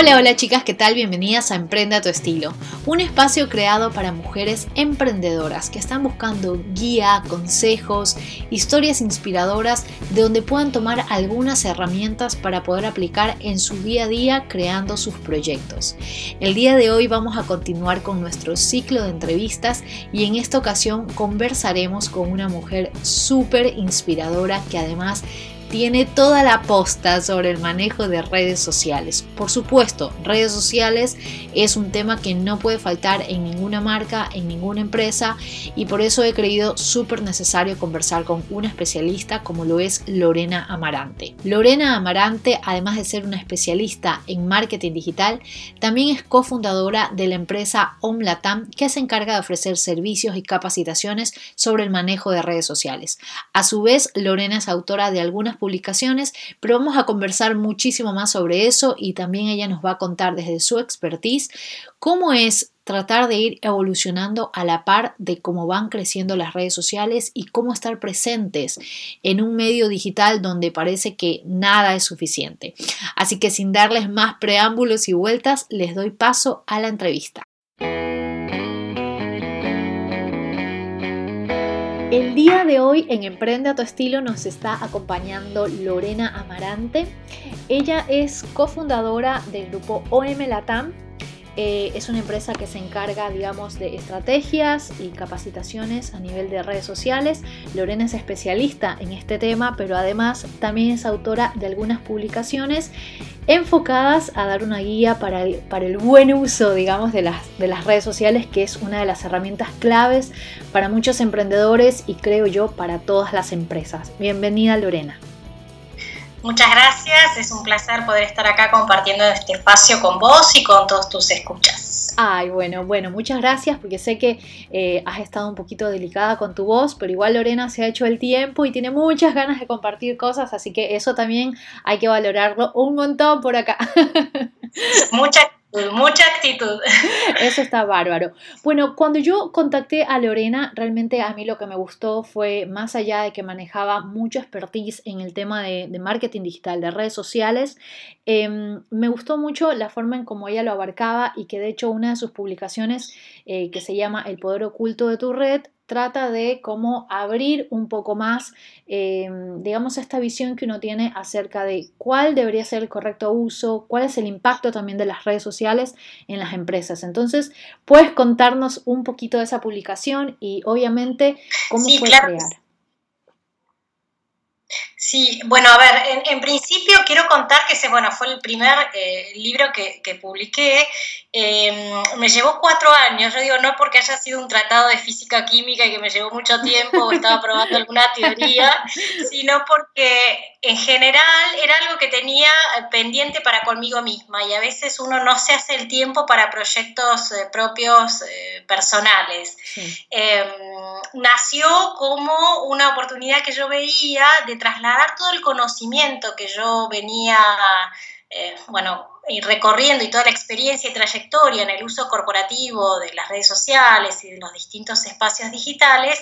Hola, hola chicas, ¿qué tal? Bienvenidas a Emprende a tu estilo, un espacio creado para mujeres emprendedoras que están buscando guía, consejos, historias inspiradoras de donde puedan tomar algunas herramientas para poder aplicar en su día a día creando sus proyectos. El día de hoy vamos a continuar con nuestro ciclo de entrevistas y en esta ocasión conversaremos con una mujer súper inspiradora que además tiene toda la posta sobre el manejo de redes sociales. Por supuesto, redes sociales es un tema que no puede faltar en ninguna marca, en ninguna empresa y por eso he creído súper necesario conversar con una especialista como lo es Lorena Amarante. Lorena Amarante, además de ser una especialista en marketing digital, también es cofundadora de la empresa Omlatam que se encarga de ofrecer servicios y capacitaciones sobre el manejo de redes sociales. A su vez, Lorena es autora de algunas publicaciones, pero vamos a conversar muchísimo más sobre eso y también ella nos va a contar desde su expertise cómo es tratar de ir evolucionando a la par de cómo van creciendo las redes sociales y cómo estar presentes en un medio digital donde parece que nada es suficiente. Así que sin darles más preámbulos y vueltas, les doy paso a la entrevista. El día de hoy en Emprende a tu estilo nos está acompañando Lorena Amarante. Ella es cofundadora del grupo OM Latam, eh, es una empresa que se encarga, digamos, de estrategias y capacitaciones a nivel de redes sociales. Lorena es especialista en este tema, pero además también es autora de algunas publicaciones enfocadas a dar una guía para el, para el buen uso, digamos, de las, de las redes sociales, que es una de las herramientas claves para muchos emprendedores y creo yo para todas las empresas. Bienvenida Lorena. Muchas gracias, es un placer poder estar acá compartiendo este espacio con vos y con todos tus escuchas. Ay, bueno, bueno, muchas gracias porque sé que eh, has estado un poquito delicada con tu voz, pero igual Lorena se ha hecho el tiempo y tiene muchas ganas de compartir cosas, así que eso también hay que valorarlo un montón por acá. Muchas Mucha actitud. Eso está bárbaro. Bueno, cuando yo contacté a Lorena, realmente a mí lo que me gustó fue, más allá de que manejaba mucho expertise en el tema de, marketing digital, de redes sociales, em, me gustó mucho la forma en cómo ella lo abarcaba y que de hecho una de sus publicaciones, eh, que se llama El poder oculto de tu red, trata de cómo abrir un poco más, em, digamos, esta visión que uno tiene acerca de cuál debería ser el correcto uso, cuál es el impacto también de las redes sociales en las empresas. Entonces, puedes contarnos un poquito de esa publicación y obviamente cómo fue crear. Sí, bueno, a ver, en, principio quiero contar que ese, bueno, fue el primer eh, libro que, publiqué. Em, me llevó cuatro años, yo digo, no porque haya sido un tratado de física química y que me llevó mucho tiempo o estaba probando alguna teoría, sino porque en general era algo que tenía pendiente para conmigo misma y a veces uno no se hace el tiempo para proyectos eh, propios eh, personales. Em, nació como una oportunidad que yo veía de trasladar todo el conocimiento que yo venía, eh, bueno, recorriendo y toda la experiencia y trayectoria en el uso corporativo de las redes sociales y de los distintos espacios digitales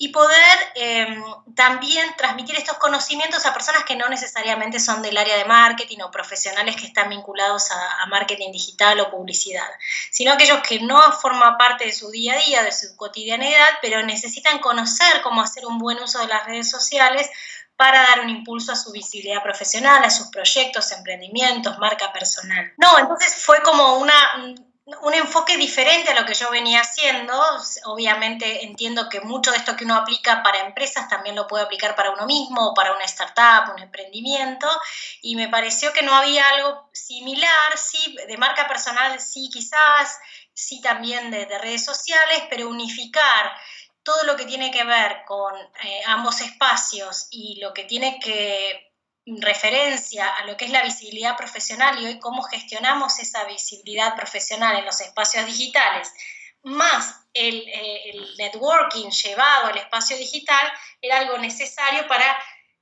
y poder em, también transmitir estos conocimientos a personas que no necesariamente son del área de marketing o profesionales que están vinculados a, a, marketing digital o publicidad, sino aquellos que no forman parte de su día a día, de su cotidianidad, pero necesitan conocer cómo hacer un buen uso de las redes sociales para dar un impulso a su visibilidad profesional, a sus proyectos, emprendimientos, marca personal. No, entonces fue como una, un enfoque diferente a lo que yo venía haciendo. Obviamente entiendo que mucho de esto que uno aplica para empresas también lo puede aplicar para uno mismo para una startup, un emprendimiento. Y me pareció que no había algo similar, sí, de marca personal, sí quizás, sí también de, redes sociales, pero unificar todo lo que tiene que ver con eh, ambos espacios y lo que tiene que referencia a lo que es la visibilidad profesional y hoy cómo gestionamos esa visibilidad profesional en los espacios digitales, más el, eh, networking llevado al espacio digital, era algo necesario para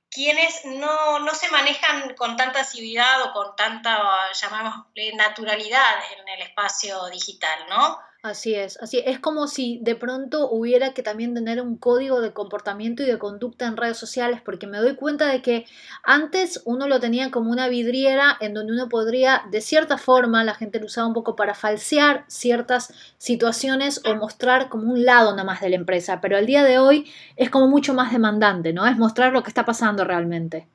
quienes no, no, se manejan con tanta asiduidad o con tanta, llamamos, naturalidad en el espacio digital, ¿no? Así es, así es. como si de pronto hubiera que también tener un código de comportamiento y de conducta en redes sociales, porque me doy cuenta de que antes uno lo tenía como una vidriera en donde uno podría, de cierta forma, la gente lo usaba un poco para falsear ciertas situaciones o mostrar como un lado nada más de la empresa, pero al día de hoy es como mucho más demandante, ¿no? Es mostrar lo que está pasando realmente.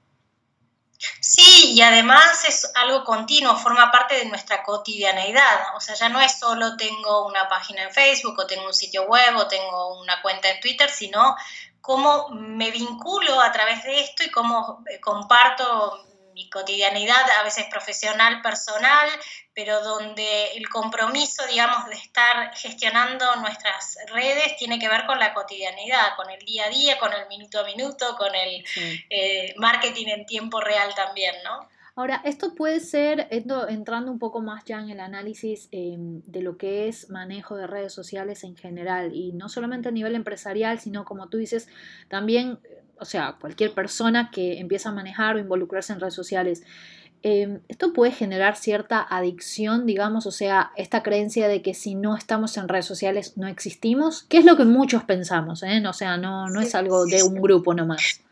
Sí, y además es algo continuo, forma parte de nuestra cotidianeidad. O sea, ya no es solo tengo una página en Facebook o tengo un sitio web o tengo una cuenta en Twitter, sino cómo me vinculo a través de esto y cómo eh, comparto cotidianidad, a veces profesional, personal, pero donde el compromiso, digamos, de estar gestionando nuestras redes tiene que ver con la cotidianidad, con el día a día, con el minuto a minuto, con el eh, marketing en tiempo real también, ¿no? Ahora, esto puede ser, entrando un poco más ya en el análisis em, de lo que es manejo de redes sociales en general, y no solamente a nivel empresarial, sino como tú dices, también, o sea, cualquier persona que empieza a manejar o involucrarse en redes sociales. Em, esto puede generar cierta adicción, digamos, o sea, esta creencia de que si no estamos en redes sociales no existimos, que es lo que muchos pensamos, ¿eh? O sea, no, no es algo de un grupo nomás.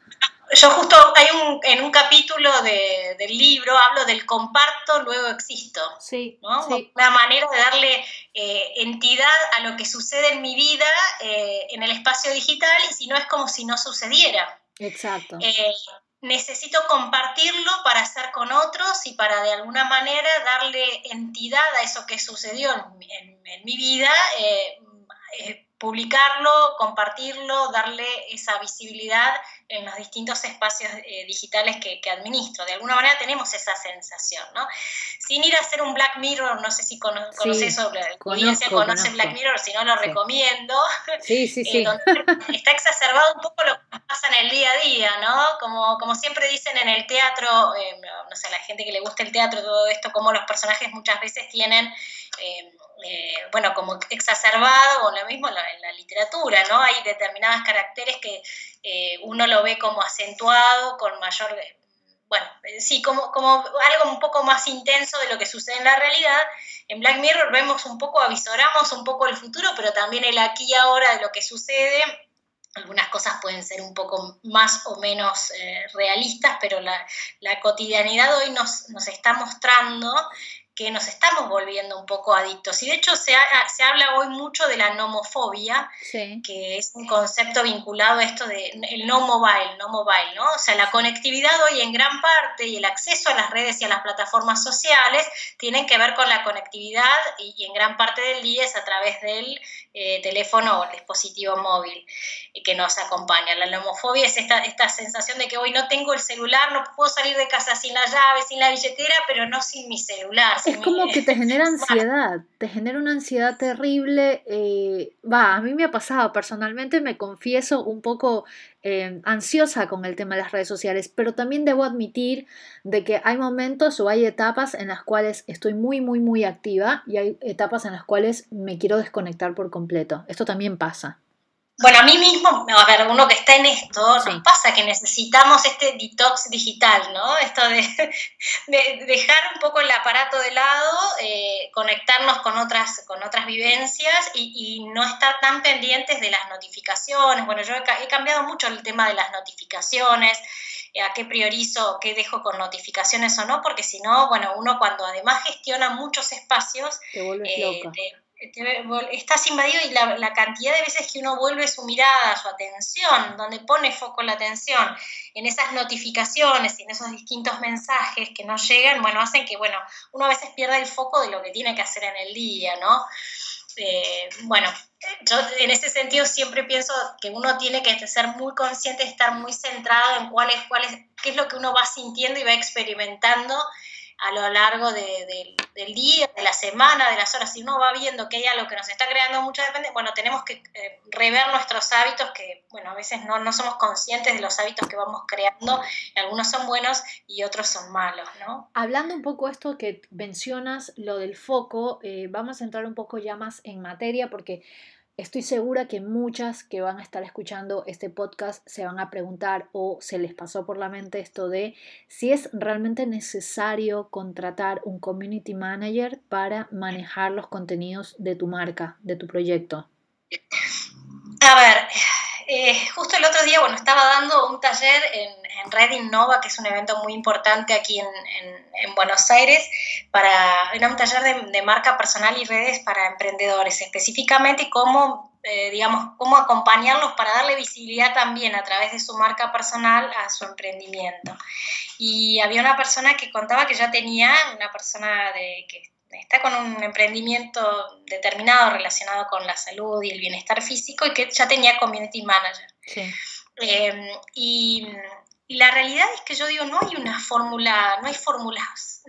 Yo justo hay un, en un capítulo del libro hablo del comparto, luego existo. Sí, ¿no? Una manera de darle eh, entidad a lo que sucede en mi vida eh, en el espacio digital y si no es como si no sucediera. Exacto necesito compartirlo para estar con otros y para de alguna manera darle entidad a eso que sucedió en, mi vida, eh, eh, publicarlo, compartirlo, darle esa visibilidad en los distintos espacios eh, digitales que, administro. De alguna manera tenemos esa sensación, ¿no? Sin ir a hacer un Black Mirror, no sé si conoces eso, la audiencia conoce Black Mirror, si no lo recomiendo. Sí, sí, sí. está exacerbado un poco lo que pasa en el día a día, ¿no? Como, como siempre dicen en el teatro, eh, no sé, la gente que le gusta el teatro, todo esto, como los personajes muchas veces tienen... Eh, bueno, como exacerbado, o lo mismo en la, literatura, ¿no? Hay determinados caracteres que uno lo ve como acentuado, con mayor, bueno, sí, como, como algo un poco más intenso de lo que sucede en la realidad. En Black Mirror vemos un poco, avisoramos un poco el futuro, pero también el aquí y ahora de lo que sucede. Algunas cosas pueden ser un poco más o menos eh, realistas, pero la, la, cotidianidad hoy nos, nos está mostrando que nos estamos volviendo un poco adictos. Y de hecho se, se habla hoy mucho de la nomofobia, que es un concepto vinculado a esto de el no mobile, no mobile, ¿no? O sea, la conectividad hoy en gran parte y el acceso a las redes y a las plataformas sociales tienen que ver con la conectividad y, en gran parte del día es a través del eh, teléfono o el dispositivo móvil eh, que nos acompaña. La nomofobia es esta, esta sensación de que hoy no tengo el celular, no puedo salir de casa sin la llave, sin la billetera, pero no sin mi celular es como que te genera ansiedad, te genera una ansiedad terrible. Eh, va, a mí me ha pasado personalmente, me confieso un poco eh, ansiosa con el tema de las redes sociales, pero también debo admitir de que hay momentos o hay etapas en las cuales estoy muy, muy, muy activa y hay etapas en las cuales me quiero desconectar por completo. Esto también pasa. Bueno, a mí mismo, a ver, uno que está en esto, nos pasa que necesitamos este detox digital, ¿no? Esto de, dejar un poco el aparato de lado, eh, conectarnos con otras, con otras vivencias y, no estar tan pendientes de las notificaciones. Bueno, yo he, cambiado mucho el tema de las notificaciones, eh, a qué priorizo, qué dejo con notificaciones o no, porque si no, bueno, uno cuando además gestiona muchos espacios, te vuelves eh, loca estás invadido y la, cantidad de veces que uno vuelve su mirada, su atención, donde pone foco la atención en esas notificaciones y en esos distintos mensajes que nos llegan, bueno, hacen que, bueno, uno a veces pierda el foco de lo que tiene que hacer en el día, ¿no? Eh, bueno, yo en ese sentido siempre pienso que uno tiene que ser muy consciente, estar muy centrado en cuál es, cuál es, qué es lo que uno va sintiendo y va experimentando a lo largo del día, de la semana, de las horas, si uno va viendo que hay algo que nos está creando mucha dependencia, bueno, tenemos que eh, rever nuestros hábitos que, bueno, a veces no, no, somos conscientes de los hábitos que vamos creando, algunos son buenos y otros son malos, ¿no? Hablando un poco esto que mencionas, lo del foco, eh, vamos a entrar un poco ya más en materia porque Estoy segura que muchas que van a estar escuchando este podcast se van a preguntar o se les pasó por la mente esto de si es realmente necesario contratar un community manager para manejar los contenidos de tu marca, de tu proyecto. A ver, eh, justo el otro día, bueno, estaba dando un taller en, Red Innova, que es un evento muy importante aquí en, Buenos Aires, para, era un taller de, marca personal y redes para emprendedores, específicamente cómo, eh, digamos, cómo acompañarlos para darle visibilidad también a través de su marca personal a su emprendimiento. Y había una persona que contaba que ya tenía, una persona de, que está con un emprendimiento determinado relacionado con la salud y el bienestar físico y que ya tenía community manager. Em, y, la realidad es que yo digo, no hay una fórmula, no hay fórmulas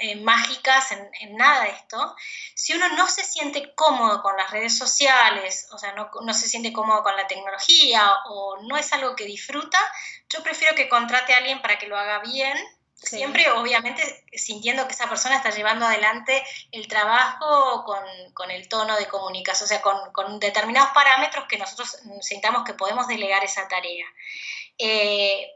eh, mágicas en, en, nada de esto. Si uno no se siente cómodo con las redes sociales, o sea, no, no se siente cómodo con la tecnología o no es algo que disfruta, yo prefiero que contrate a alguien para que lo haga bien Siempre, obviamente, sintiendo que esa persona está llevando adelante el trabajo con, el tono de comunicación, o sea, con, determinados parámetros que nosotros sintamos que podemos delegar esa tarea. Eh, Mm,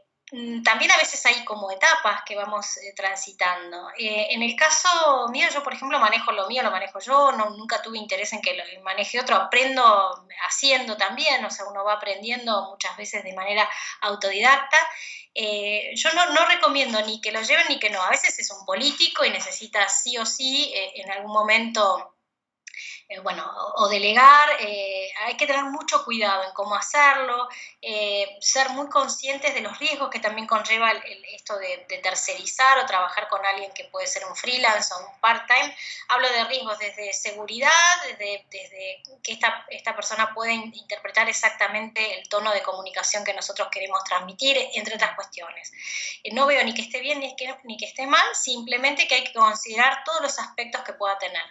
también a veces hay como etapas que vamos eh, transitando. Eh, en el caso mío, yo por ejemplo manejo lo mío, lo manejo yo, no, nunca tuve interés en que lo maneje otro, aprendo haciendo también, o sea, uno va aprendiendo muchas veces de manera autodidacta. Eh, yo no, no, recomiendo ni que lo lleven ni que no, a veces es un político y necesita sí o sí en algún momento eh, bueno, o delegar, eh, hay que tener mucho cuidado en cómo hacerlo, eh, ser muy conscientes de los riesgos que también conlleva esto de, tercerizar o trabajar con alguien que puede ser un freelance o un part-time. Hablo de riesgos desde seguridad, desde, desde que esta, esta, persona puede interpretar exactamente el tono de comunicación que nosotros queremos transmitir, entre otras cuestiones. no veo ni que esté bien ni que, ni que esté mal, simplemente que hay que considerar todos los aspectos que pueda tener.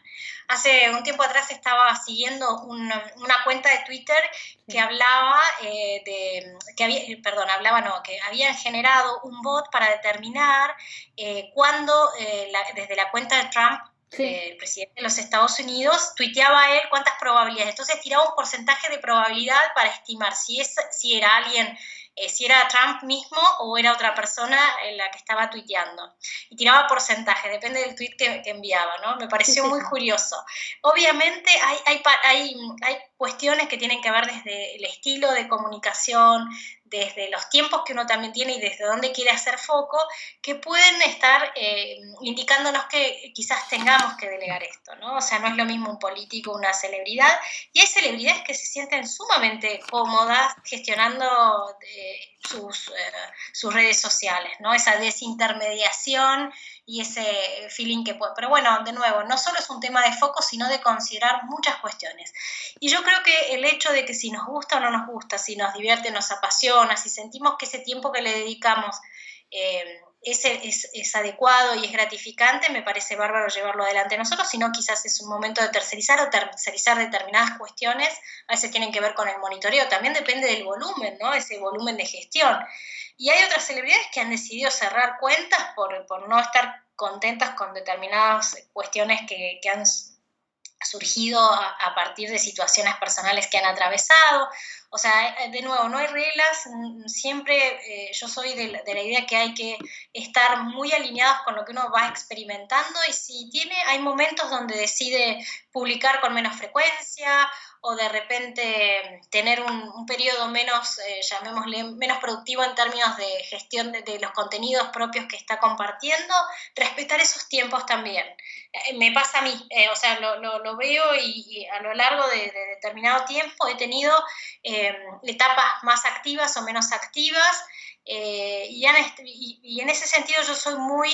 Hace un tiempo atrás estaba siguiendo una, cuenta de Twitter que hablaba eh, de, que había, perdón, hablaba no, que habían generado un bot para determinar eh, cuándo eh, desde la cuenta de Trump el presidente de los Estados Unidos, tuiteaba él cuántas probabilidades. Entonces tiraba un porcentaje de probabilidad para estimar si, es, si era alguien eh, si era Trump mismo o era otra persona en la que estaba tuiteando. Y tiraba porcentaje, depende del tweet que, enviaba, ¿no? Me pareció muy curioso. Obviamente hay, hay, hay, hay cuestiones que tienen que ver desde el estilo de comunicación, desde los tiempos que uno también tiene y desde dónde quiere hacer foco, que pueden estar eh, indicándonos que quizás tengamos que delegar esto, ¿no? O sea, no es lo mismo un político, una celebridad, y hay celebridades que se sienten sumamente cómodas gestionando eh, sus, eh, sus redes sociales, ¿no? Esa desintermediación y ese feeling que puede. Pero bueno, de nuevo, no solo es un tema de foco, sino de considerar muchas cuestiones. Y yo creo que el hecho de que si nos gusta o no nos gusta, si nos divierte, nos apasiona, si sentimos que ese tiempo que le dedicamos eh, es, es, adecuado y es gratificante, me parece bárbaro llevarlo adelante nosotros, sino quizás es un momento de tercerizar o tercerizar determinadas cuestiones, a veces tienen que ver con el monitoreo, también depende del volumen, ¿no? Ese volumen de gestión. Y hay otras celebridades que han decidido cerrar cuentas por, por no estar contentas con determinadas cuestiones que, que han surgido a, partir de situaciones personales que han atravesado. O sea, eh, de nuevo, no hay reglas, mm, siempre eh, yo soy de de la, idea que hay que estar muy alineados con lo que uno va experimentando y si tiene, hay momentos donde decide publicar con menos frecuencia o de repente tener un, periodo menos, eh, llamémosle, menos productivo en términos de gestión de, los contenidos propios que está compartiendo, respetar esos tiempos también. Eh, me pasa a mí, eh, o sea, lo, lo, veo y, a lo largo de, determinado tiempo he tenido etapas más activas o menos activas y, y, en ese sentido yo soy muy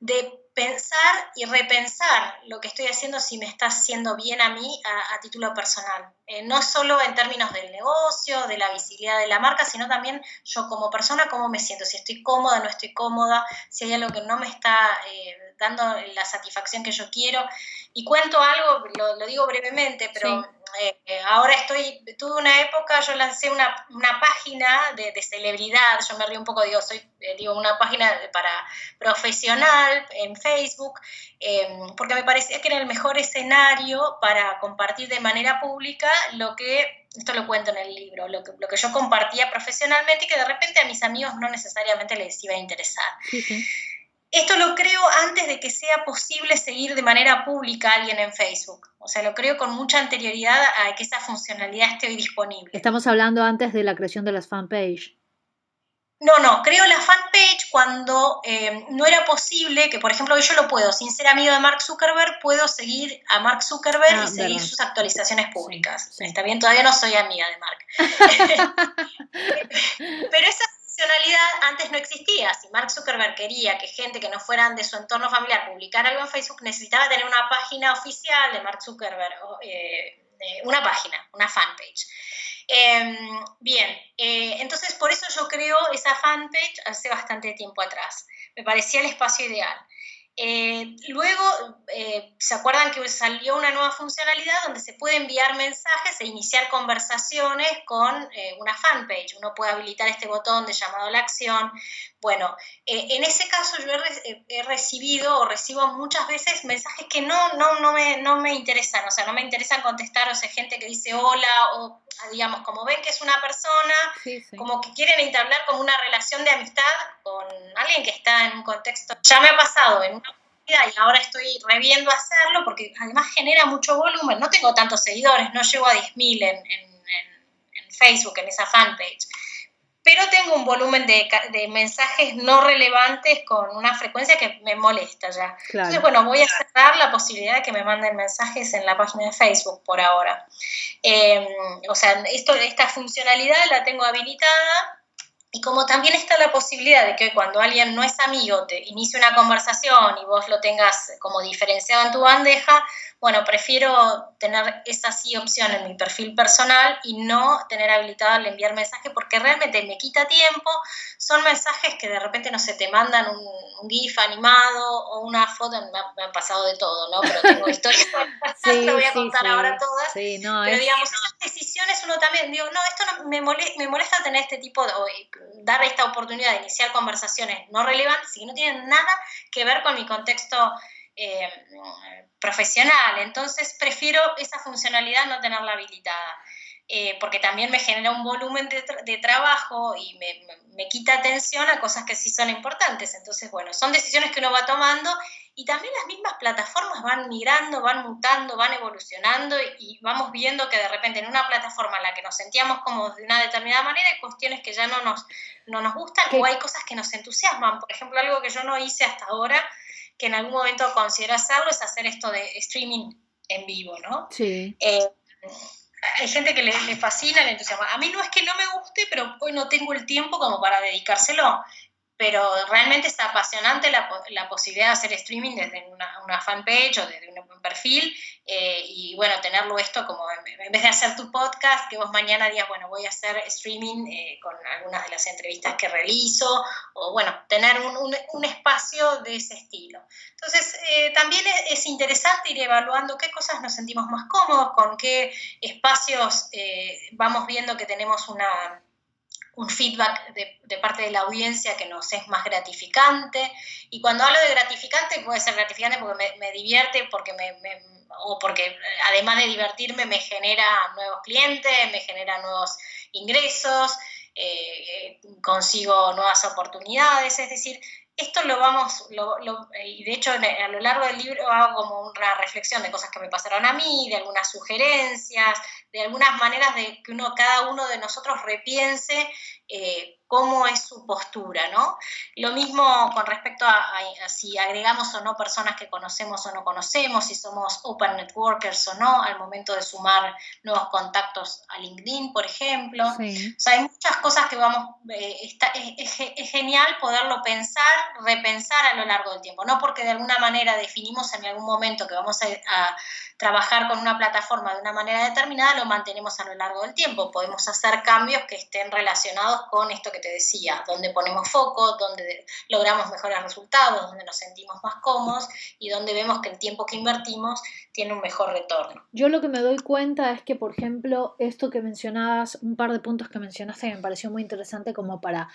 de pensar y repensar lo que estoy haciendo si me está haciendo bien a mí a, título personal. Eh, no solo en términos del negocio, de la visibilidad de la marca, sino también yo como persona, cómo me siento, si estoy cómoda, no estoy cómoda, si hay algo que no me está eh, dando la satisfacción que yo quiero. Y cuento algo, lo, digo brevemente, pero eh, ahora estoy, tuve una época, yo lancé una, una página de, de, celebridad, yo me río un poco, digo, soy, eh, digo, una página para profesional en Facebook, em, porque me parecía que era el mejor escenario para compartir de manera pública lo que, esto lo cuento en el libro, lo que, lo que yo compartía profesionalmente y que de repente a mis amigos no necesariamente les iba a interesar. Sí, sí. Esto lo creo antes de que sea posible seguir de manera pública a alguien en Facebook. O sea, lo creo con mucha anterioridad a que esa funcionalidad esté hoy disponible. Estamos hablando antes de la creación de las fanpage. No, no, creo la fanpage cuando eh, no era posible que, por ejemplo, yo lo puedo, sin ser amigo de Mark Zuckerberg, puedo seguir a Mark Zuckerberg y ah, seguir sus actualizaciones públicas. Está bien, todavía no soy amiga de Mark. Pero antes no existía. Si Mark Zuckerberg quería que gente que no fueran de su entorno familiar publicara algo en Facebook, necesitaba tener una página oficial de Mark Zuckerberg, eh, una página, una fanpage. Em, bien, eh, entonces por eso yo creo esa fanpage hace bastante tiempo atrás. Me parecía el espacio ideal. Eh, luego, eh, ¿se acuerdan que salió una nueva funcionalidad donde se puede enviar mensajes e iniciar conversaciones con eh, una fanpage? Uno puede habilitar este botón de llamado a la acción. Bueno, en ese caso yo he, recibido o recibo muchas veces mensajes que no, no, no, me, no me interesan, o sea, no me interesan contestar, o sea, gente que dice hola, o digamos, como ven que es una persona, como que quieren entablar como una relación de amistad con alguien que está en un contexto. Ya me ha pasado en una y ahora estoy reviendo hacerlo porque además genera mucho volumen. No tengo tantos seguidores, no llego a 10.000 en, en, en, Facebook, en esa fanpage. Pero tengo un volumen de, de, mensajes no relevantes con una frecuencia que me molesta ya. Entonces, bueno, voy a cerrar la posibilidad de que me manden mensajes en la página de Facebook por ahora. Em, o sea, esto, esta funcionalidad la tengo habilitada y como también está la posibilidad de que cuando alguien no es amigo te inicie una conversación y vos lo tengas como diferenciado en tu bandeja, bueno, prefiero tener esa sí opción en mi perfil personal y no tener habilitado el enviar mensajes porque realmente me quita tiempo. Son mensajes que de repente no se te mandan un, GIF animado o una foto, me, han pasado de todo, ¿no? Pero tengo historias, sí, lo voy a contar ahora todas. Pero digamos, esas decisiones uno también, digo, no, esto no, me, molesta, me molesta tener este tipo de, dar esta oportunidad de iniciar conversaciones no relevantes y no tienen nada que ver con mi contexto eh, profesional. Entonces prefiero esa funcionalidad no tenerla habilitada. Eh, porque también me genera un volumen de, trabajo y me, quita atención a cosas que sí son importantes. Entonces, bueno, son decisiones que uno va tomando y también las mismas plataformas van migrando, van mutando, van evolucionando y, vamos viendo que de repente en una plataforma en la que nos sentíamos como de una determinada manera hay cuestiones que ya no nos, no nos gustan o hay cosas que nos entusiasman. Por ejemplo, algo que yo no hice hasta ahora que en algún momento considero hacerlo es hacer esto de streaming en vivo, ¿no? Sí. Eh, hay gente que le, le, fascina, le entusiasma. A mí no es que no me guste, pero hoy no tengo el tiempo como para dedicárselo pero realmente está apasionante la, la, posibilidad de hacer streaming desde una, fanpage o desde un, perfil eh, y bueno, tenerlo esto como en, vez de hacer tu podcast, que vos mañana digas, bueno, voy a hacer streaming eh, con algunas de las entrevistas que realizo o bueno, tener un espacio de ese estilo. Entonces, eh, también es, interesante ir evaluando qué cosas nos sentimos más cómodos, con qué espacios vamos viendo que tenemos una un feedback de, parte de la audiencia que nos es más gratificante. Y cuando hablo de gratificante, puede ser gratificante porque me, divierte, porque me, o porque además de divertirme me genera nuevos clientes, me genera nuevos ingresos, eh, consigo nuevas oportunidades. Es decir, esto lo vamos, y de hecho a lo largo del libro hago como una reflexión de cosas que me pasaron a mí, de algunas sugerencias, de algunas maneras de que uno, cada uno de nosotros repiense eh, cómo es su postura, ¿no? Lo mismo con respecto a, si agregamos o no personas que conocemos o no conocemos, si somos open networkers o no, al momento de sumar nuevos contactos a LinkedIn, por ejemplo. O sea, hay muchas cosas que vamos, eh, es, genial poderlo pensar, repensar a lo largo del tiempo, no porque de alguna manera definimos en algún momento que vamos a trabajar con una plataforma de una manera determinada, lo mantenemos a lo largo del tiempo. Podemos hacer cambios que estén relacionados con esto que que te decía, donde ponemos foco, donde logramos mejores resultados, donde nos sentimos más cómodos y donde vemos que el tiempo que invertimos tiene un mejor retorno. Yo lo que me doy cuenta es que, por ejemplo, esto que mencionabas, un par de puntos que mencionaste me pareció muy interesante como para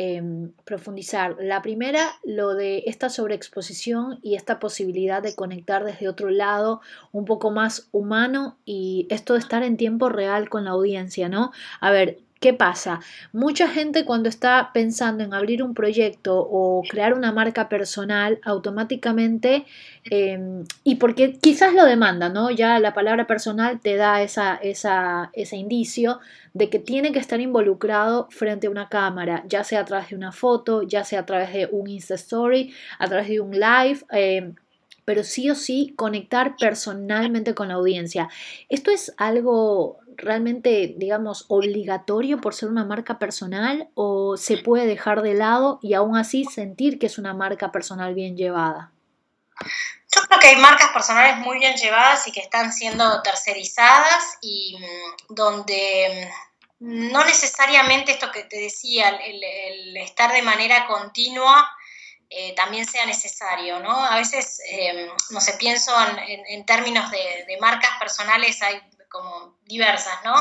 Em, profundizar. La primera, lo de esta sobreexposición y esta posibilidad de conectar desde otro lado, un poco más humano y esto de estar en tiempo real con la audiencia, ¿no? A ver, ¿Qué pasa? Mucha gente cuando está pensando en abrir un proyecto o crear una marca personal, automáticamente, em, y porque quizás lo demanda, ¿no? Ya la palabra personal te da esa, esa, ese indicio de que tiene que estar involucrado frente a una cámara, ya sea a través de una foto, ya sea a través de un Insta Story, a través de un live. Em, pero sí o sí conectar personalmente con la audiencia. Esto es algo realmente, digamos, obligatorio por ser una marca personal o se puede dejar de lado y aún así sentir que es una marca personal bien llevada? Yo creo que hay marcas personales muy bien llevadas y que están siendo tercerizadas y mm, donde mm, no necesariamente esto que te decía, el, estar de manera continua eh, también sea necesario, ¿no? A veces, eh, no sé, pienso en, términos de, de, marcas personales, hay como diversas, ¿no?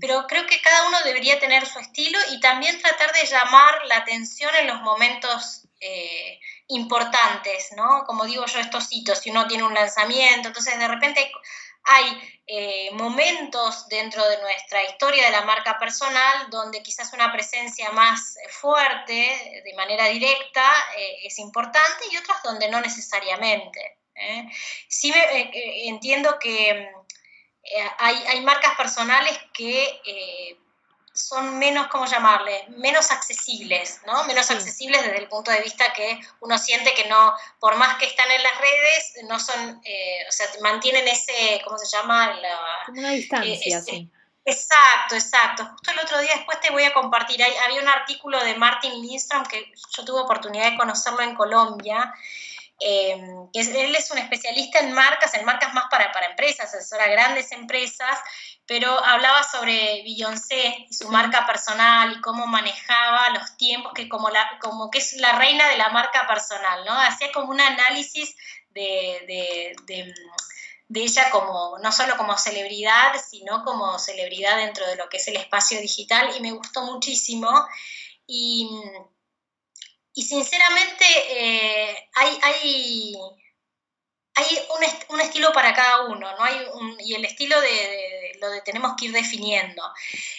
Pero creo que cada uno debería tener su estilo y también tratar de llamar la atención en los momentos eh, importantes, ¿no? Como digo yo, estos hitos, si uno tiene un lanzamiento, entonces de repente hay, eh, momentos dentro de nuestra historia de la marca personal donde quizás una presencia más fuerte, de manera directa, eh, es importante y otros donde no necesariamente. Sí me, entiendo que eh, hay, marcas personales que eh, son menos, ¿cómo llamarle? Menos accesibles, ¿no? Menos accesibles desde el punto de vista que uno siente que no, por más que están en las redes, no son, eh, o sea, mantienen ese, ¿cómo se llama? una distancia, sí. Exacto, exacto. Justo el otro día después te voy a compartir, había un artículo de Martin Lindstrom que yo tuve oportunidad de conocerlo en Colombia Em, que él es un especialista en marcas, en marcas más para, para empresas, asesora grandes empresas, pero hablaba sobre Beyoncé y su marca personal y cómo manejaba los tiempos, que como, la, como que es la reina de la marca personal, ¿no? Hacía como un análisis de, de, de ella como, no solo como celebridad, sino como celebridad dentro de lo que es el espacio digital y me gustó muchísimo. Y y sinceramente eh, hay, hay, hay un, un, estilo para cada uno, ¿no? Hay y el estilo de, lo de tenemos que ir definiendo.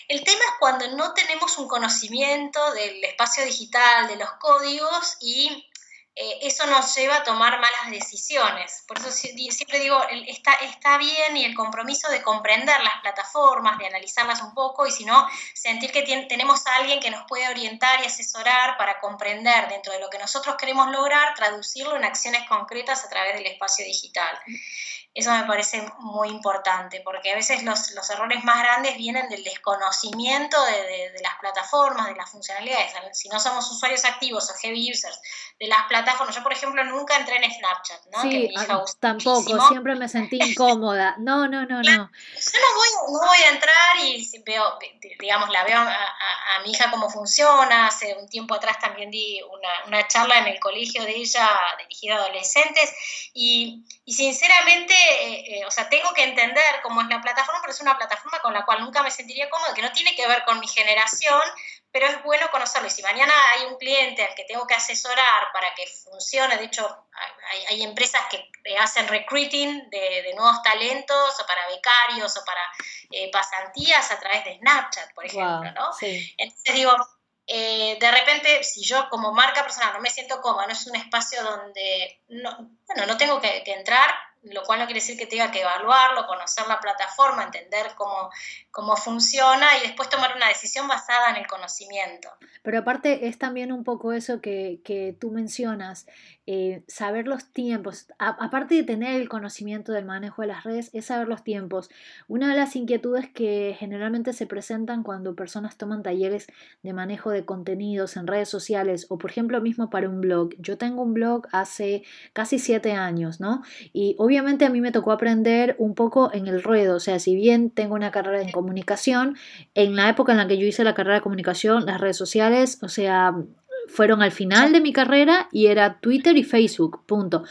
El tema es cuando no tenemos un conocimiento del espacio digital, de los códigos y eh, eso nos lleva a tomar malas decisiones. Por eso siempre digo, está, está bien y el compromiso de comprender las plataformas, de analizarlas un poco y si no, sentir que tenemos a alguien que nos puede orientar y asesorar para comprender dentro de lo que nosotros queremos lograr, traducirlo en acciones concretas a través del espacio digital. Eso me parece muy importante, porque a veces los, los errores más grandes vienen del desconocimiento de, de, las plataformas, de las funcionalidades. Si no somos usuarios activos o heavy users de las plataformas, yo por ejemplo nunca entré en Snapchat, ¿no? Sí, tampoco, siempre me sentí incómoda. No, no, no, no. Yo no voy, no voy a entrar y veo, digamos, la veo a, a, mi hija cómo funciona. Hace un tiempo atrás también di una, una charla en el colegio de ella dirigida a adolescentes y, y sinceramente eh, eh, o sea, tengo que entender cómo es la plataforma, pero es una plataforma con la cual nunca me sentiría cómoda, que no tiene que ver con mi generación, pero es bueno conocerlo. Y si mañana hay un cliente al que tengo que asesorar para que funcione, de hecho, hay, empresas que hacen recruiting de, nuevos talentos o para becarios o para eh, pasantías a través de Snapchat, por ejemplo, ¿no? Entonces digo, de repente, si yo como marca personal no me siento cómoda, no es un espacio donde, no, bueno, no tengo que entrar, lo cual no quiere decir que tenga que evaluarlo, conocer la plataforma, entender cómo, cómo funciona y después tomar una decisión basada en el conocimiento. Pero aparte es también un poco eso que, que tú mencionas, eh, saber los tiempos, aparte de tener el conocimiento del manejo de las redes, es saber los tiempos. Una de las inquietudes que generalmente se presentan cuando personas toman talleres de manejo de contenidos en redes sociales o por ejemplo mismo para un blog. Yo tengo un blog hace casi siete años, ¿no? Y obviamente a mí me tocó aprender un poco en el ruedo, o sea, si bien tengo una carrera en comunicación, en la época en la que yo hice la carrera de comunicación, las redes sociales, o sea, fueron al final de mi carrera y era Twitter y Facebook, punto.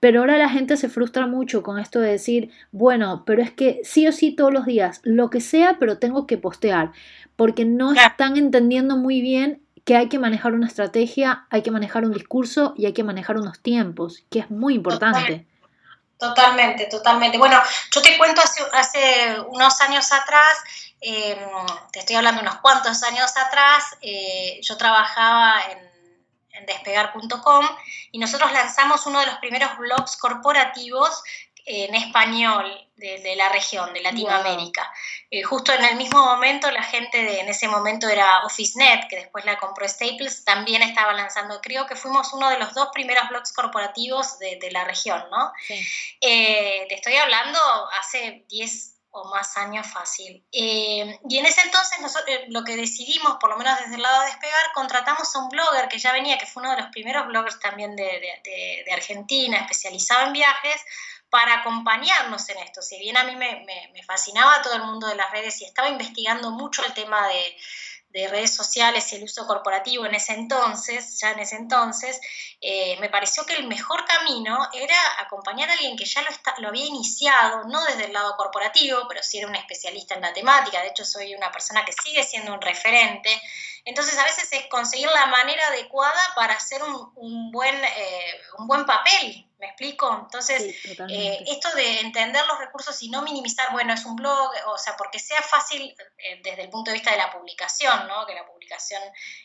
Pero ahora la gente se frustra mucho con esto de decir, bueno, pero es que sí o sí todos los días, lo que sea, pero tengo que postear, porque no están entendiendo muy bien que hay que manejar una estrategia, hay que manejar un discurso y hay que manejar unos tiempos, que es muy importante. Totalmente, totalmente. Bueno, yo te cuento hace, hace unos años atrás, em, te estoy hablando unos cuantos años atrás, eh, yo trabajaba en, despegar.com y nosotros lanzamos uno de los primeros blogs corporativos en español de, la región, de Latinoamérica. Eh, justo en el mismo momento, la gente de, en ese momento era OfficeNet, que después la compró Staples, también estaba lanzando, creo que fuimos uno de los dos primeros blogs corporativos de, la región, ¿no? Eh, te estoy hablando hace 10 o más años fácil. Eh, y en ese entonces nosotros lo que decidimos, por lo menos desde el lado de Despegar, contratamos a un blogger que ya venía, que fue uno de los primeros bloggers también de, de Argentina, especializado en viajes, para acompañarnos en esto. Si bien a mí me, fascinaba todo el mundo de las redes y estaba investigando mucho el tema de, redes sociales y el uso corporativo en ese entonces, ya en ese entonces, eh, me pareció que el mejor camino era acompañar a alguien que ya lo, lo había iniciado, no desde el lado corporativo, pero sí era un especialista en la temática, de hecho soy una persona que sigue siendo un referente, entonces a veces es conseguir la manera adecuada para hacer un, buen, eh, un buen papel ¿Me explico? Entonces, eh, esto de entender los recursos y no minimizar, bueno, es un blog, o sea, porque sea fácil eh, desde el punto de vista de la publicación, ¿no? Que la publicación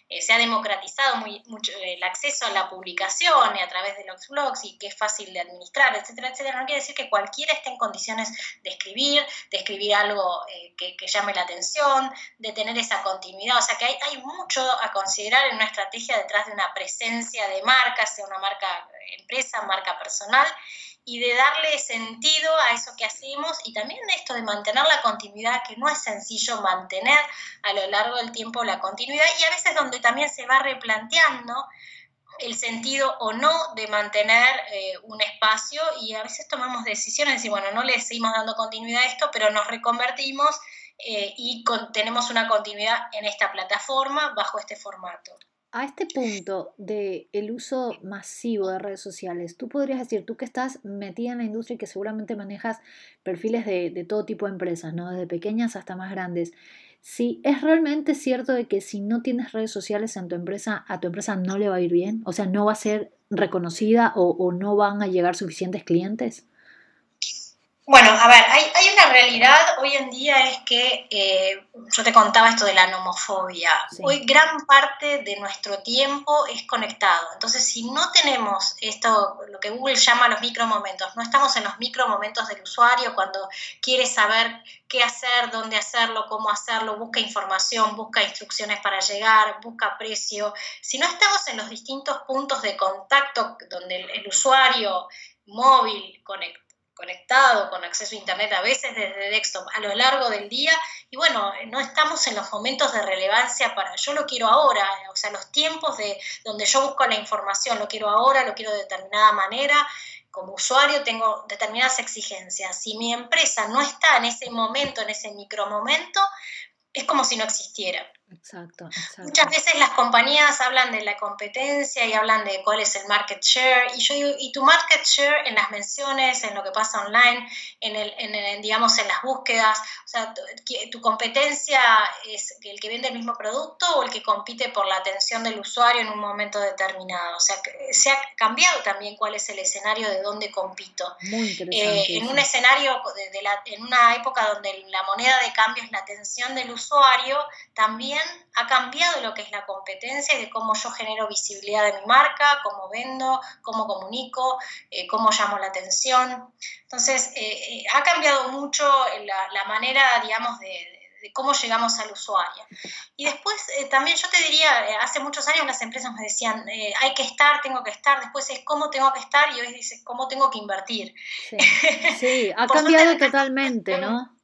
eh, se ha democratizado muy, mucho el acceso a la publicación y a través de los blogs y que es fácil de administrar, etcétera, etcétera. No quiere decir que cualquiera esté en condiciones de escribir, de escribir algo que, que, llame la atención, de tener esa continuidad. O sea, que hay, hay mucho a considerar en una estrategia detrás de una presencia de marca, sea una marca empresa, marca personal, y de darle sentido a eso que hacemos y también esto de mantener la continuidad, que no es sencillo mantener a lo largo del tiempo la continuidad y a veces donde también se va replanteando el sentido o no de mantener eh, un espacio y a veces tomamos decisiones y bueno, no le seguimos dando continuidad a esto, pero nos reconvertimos eh, y tenemos una continuidad en esta plataforma bajo este formato a este punto de el uso masivo de redes sociales, tú podrías decir, tú que estás metida en la industria y que seguramente manejas perfiles de, todo tipo de empresas, ¿no? Desde pequeñas hasta más grandes. Si es realmente cierto de que si no tienes redes sociales en tu empresa, a tu empresa no le va a ir bien, o sea, no va a ser reconocida o no van a llegar suficientes clientes. Bueno, a ver, hay, una realidad hoy en día es que eh, yo te contaba esto de la nomofobia. Hoy gran parte de nuestro tiempo es conectado. Entonces, si no tenemos esto, lo que Google llama los micromomentos, no estamos en los micromomentos del usuario cuando quiere saber qué hacer, dónde hacerlo, cómo hacerlo, busca información, busca instrucciones para llegar, busca precio. Si no estamos en los distintos puntos de contacto donde el, usuario móvil conecta, conectado, con acceso a Internet, a veces desde desktop, a lo largo del día. Y bueno, no estamos en los momentos de relevancia para, yo lo quiero ahora, o sea, los tiempos de donde yo busco la información, lo quiero ahora, lo quiero de determinada manera. Como usuario tengo determinadas exigencias. Si mi empresa no está en ese momento, en ese micromomento, es como si no existiera. Exacto, Muchas veces las compañías hablan de la competencia y hablan de cuál es el market share. Y yo digo, ¿y tu market share en las menciones, en lo que pasa online, en, el, en, digamos, en las búsquedas? O sea, tu, competencia es el que vende el mismo producto o el que compite por la atención del usuario en un momento determinado. O sea, se ha cambiado también cuál es el escenario de dónde compito. Muy interesante. Eh, en un escenario, de, la, en una época donde la moneda de cambio es la atención del usuario, también ha cambiado lo que es la competencia y de cómo yo genero visibilidad de mi marca, cómo vendo, cómo comunico, eh, cómo llamo la atención. Entonces, eh, eh, ha cambiado mucho la, manera, digamos, de, cómo llegamos al usuario. Y después, también yo te diría, hace muchos años las empresas me decían, hay que estar, tengo que estar, después es cómo tengo que estar y hoy dice cómo tengo que invertir. Sí, ha cambiado totalmente, ¿no?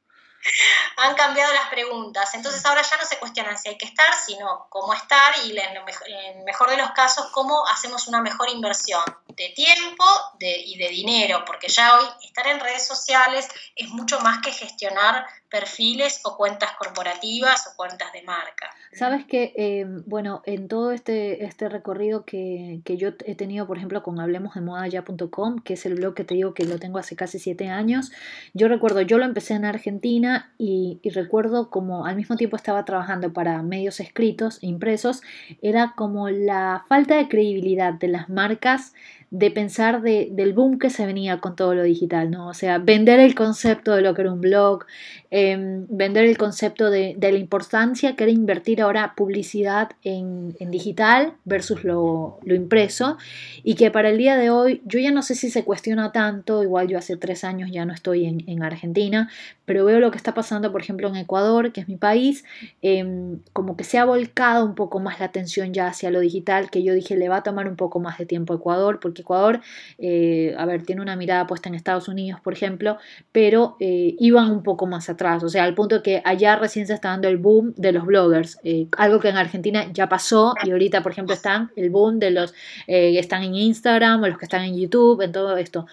Han cambiado las preguntas, entonces ahora ya no se cuestionan si hay que estar, sino cómo estar y en el mejor de los casos cómo hacemos una mejor inversión de tiempo y de dinero, porque ya hoy estar en redes sociales es mucho más que gestionar perfiles o cuentas corporativas o cuentas de marca. Sabes que, eh, bueno, en todo este, este recorrido que, yo he tenido, por ejemplo, con hablemosdemodaya.com, que es el blog que te digo que lo tengo hace casi siete años, yo recuerdo, yo lo empecé en Argentina y, y recuerdo como al mismo tiempo estaba trabajando para medios escritos e impresos, era como la falta de credibilidad de las marcas de pensar de, del boom que se venía con todo lo digital, ¿no? O sea, vender el concepto de lo que era un blog, em, vender el concepto de, la importancia que era invertir ahora publicidad en, digital versus lo, impreso, y que para el día de hoy yo ya no sé si se cuestiona tanto, igual yo hace tres años ya no estoy en, Argentina, pero veo lo que está pasando, por ejemplo, en Ecuador, que es mi país, em, como que se ha volcado un poco más la atención ya hacia lo digital, que yo dije le va a tomar un poco más de tiempo a Ecuador, porque Ecuador, eh, a ver, tiene una mirada puesta en Estados Unidos, por ejemplo, pero eh, iban un poco más atrás, o sea, al punto que allá recién se está dando el boom de los bloggers, eh, algo que en Argentina ya pasó y ahorita, por ejemplo, están el boom de los que están en Instagram o los que están en YouTube, en todo esto.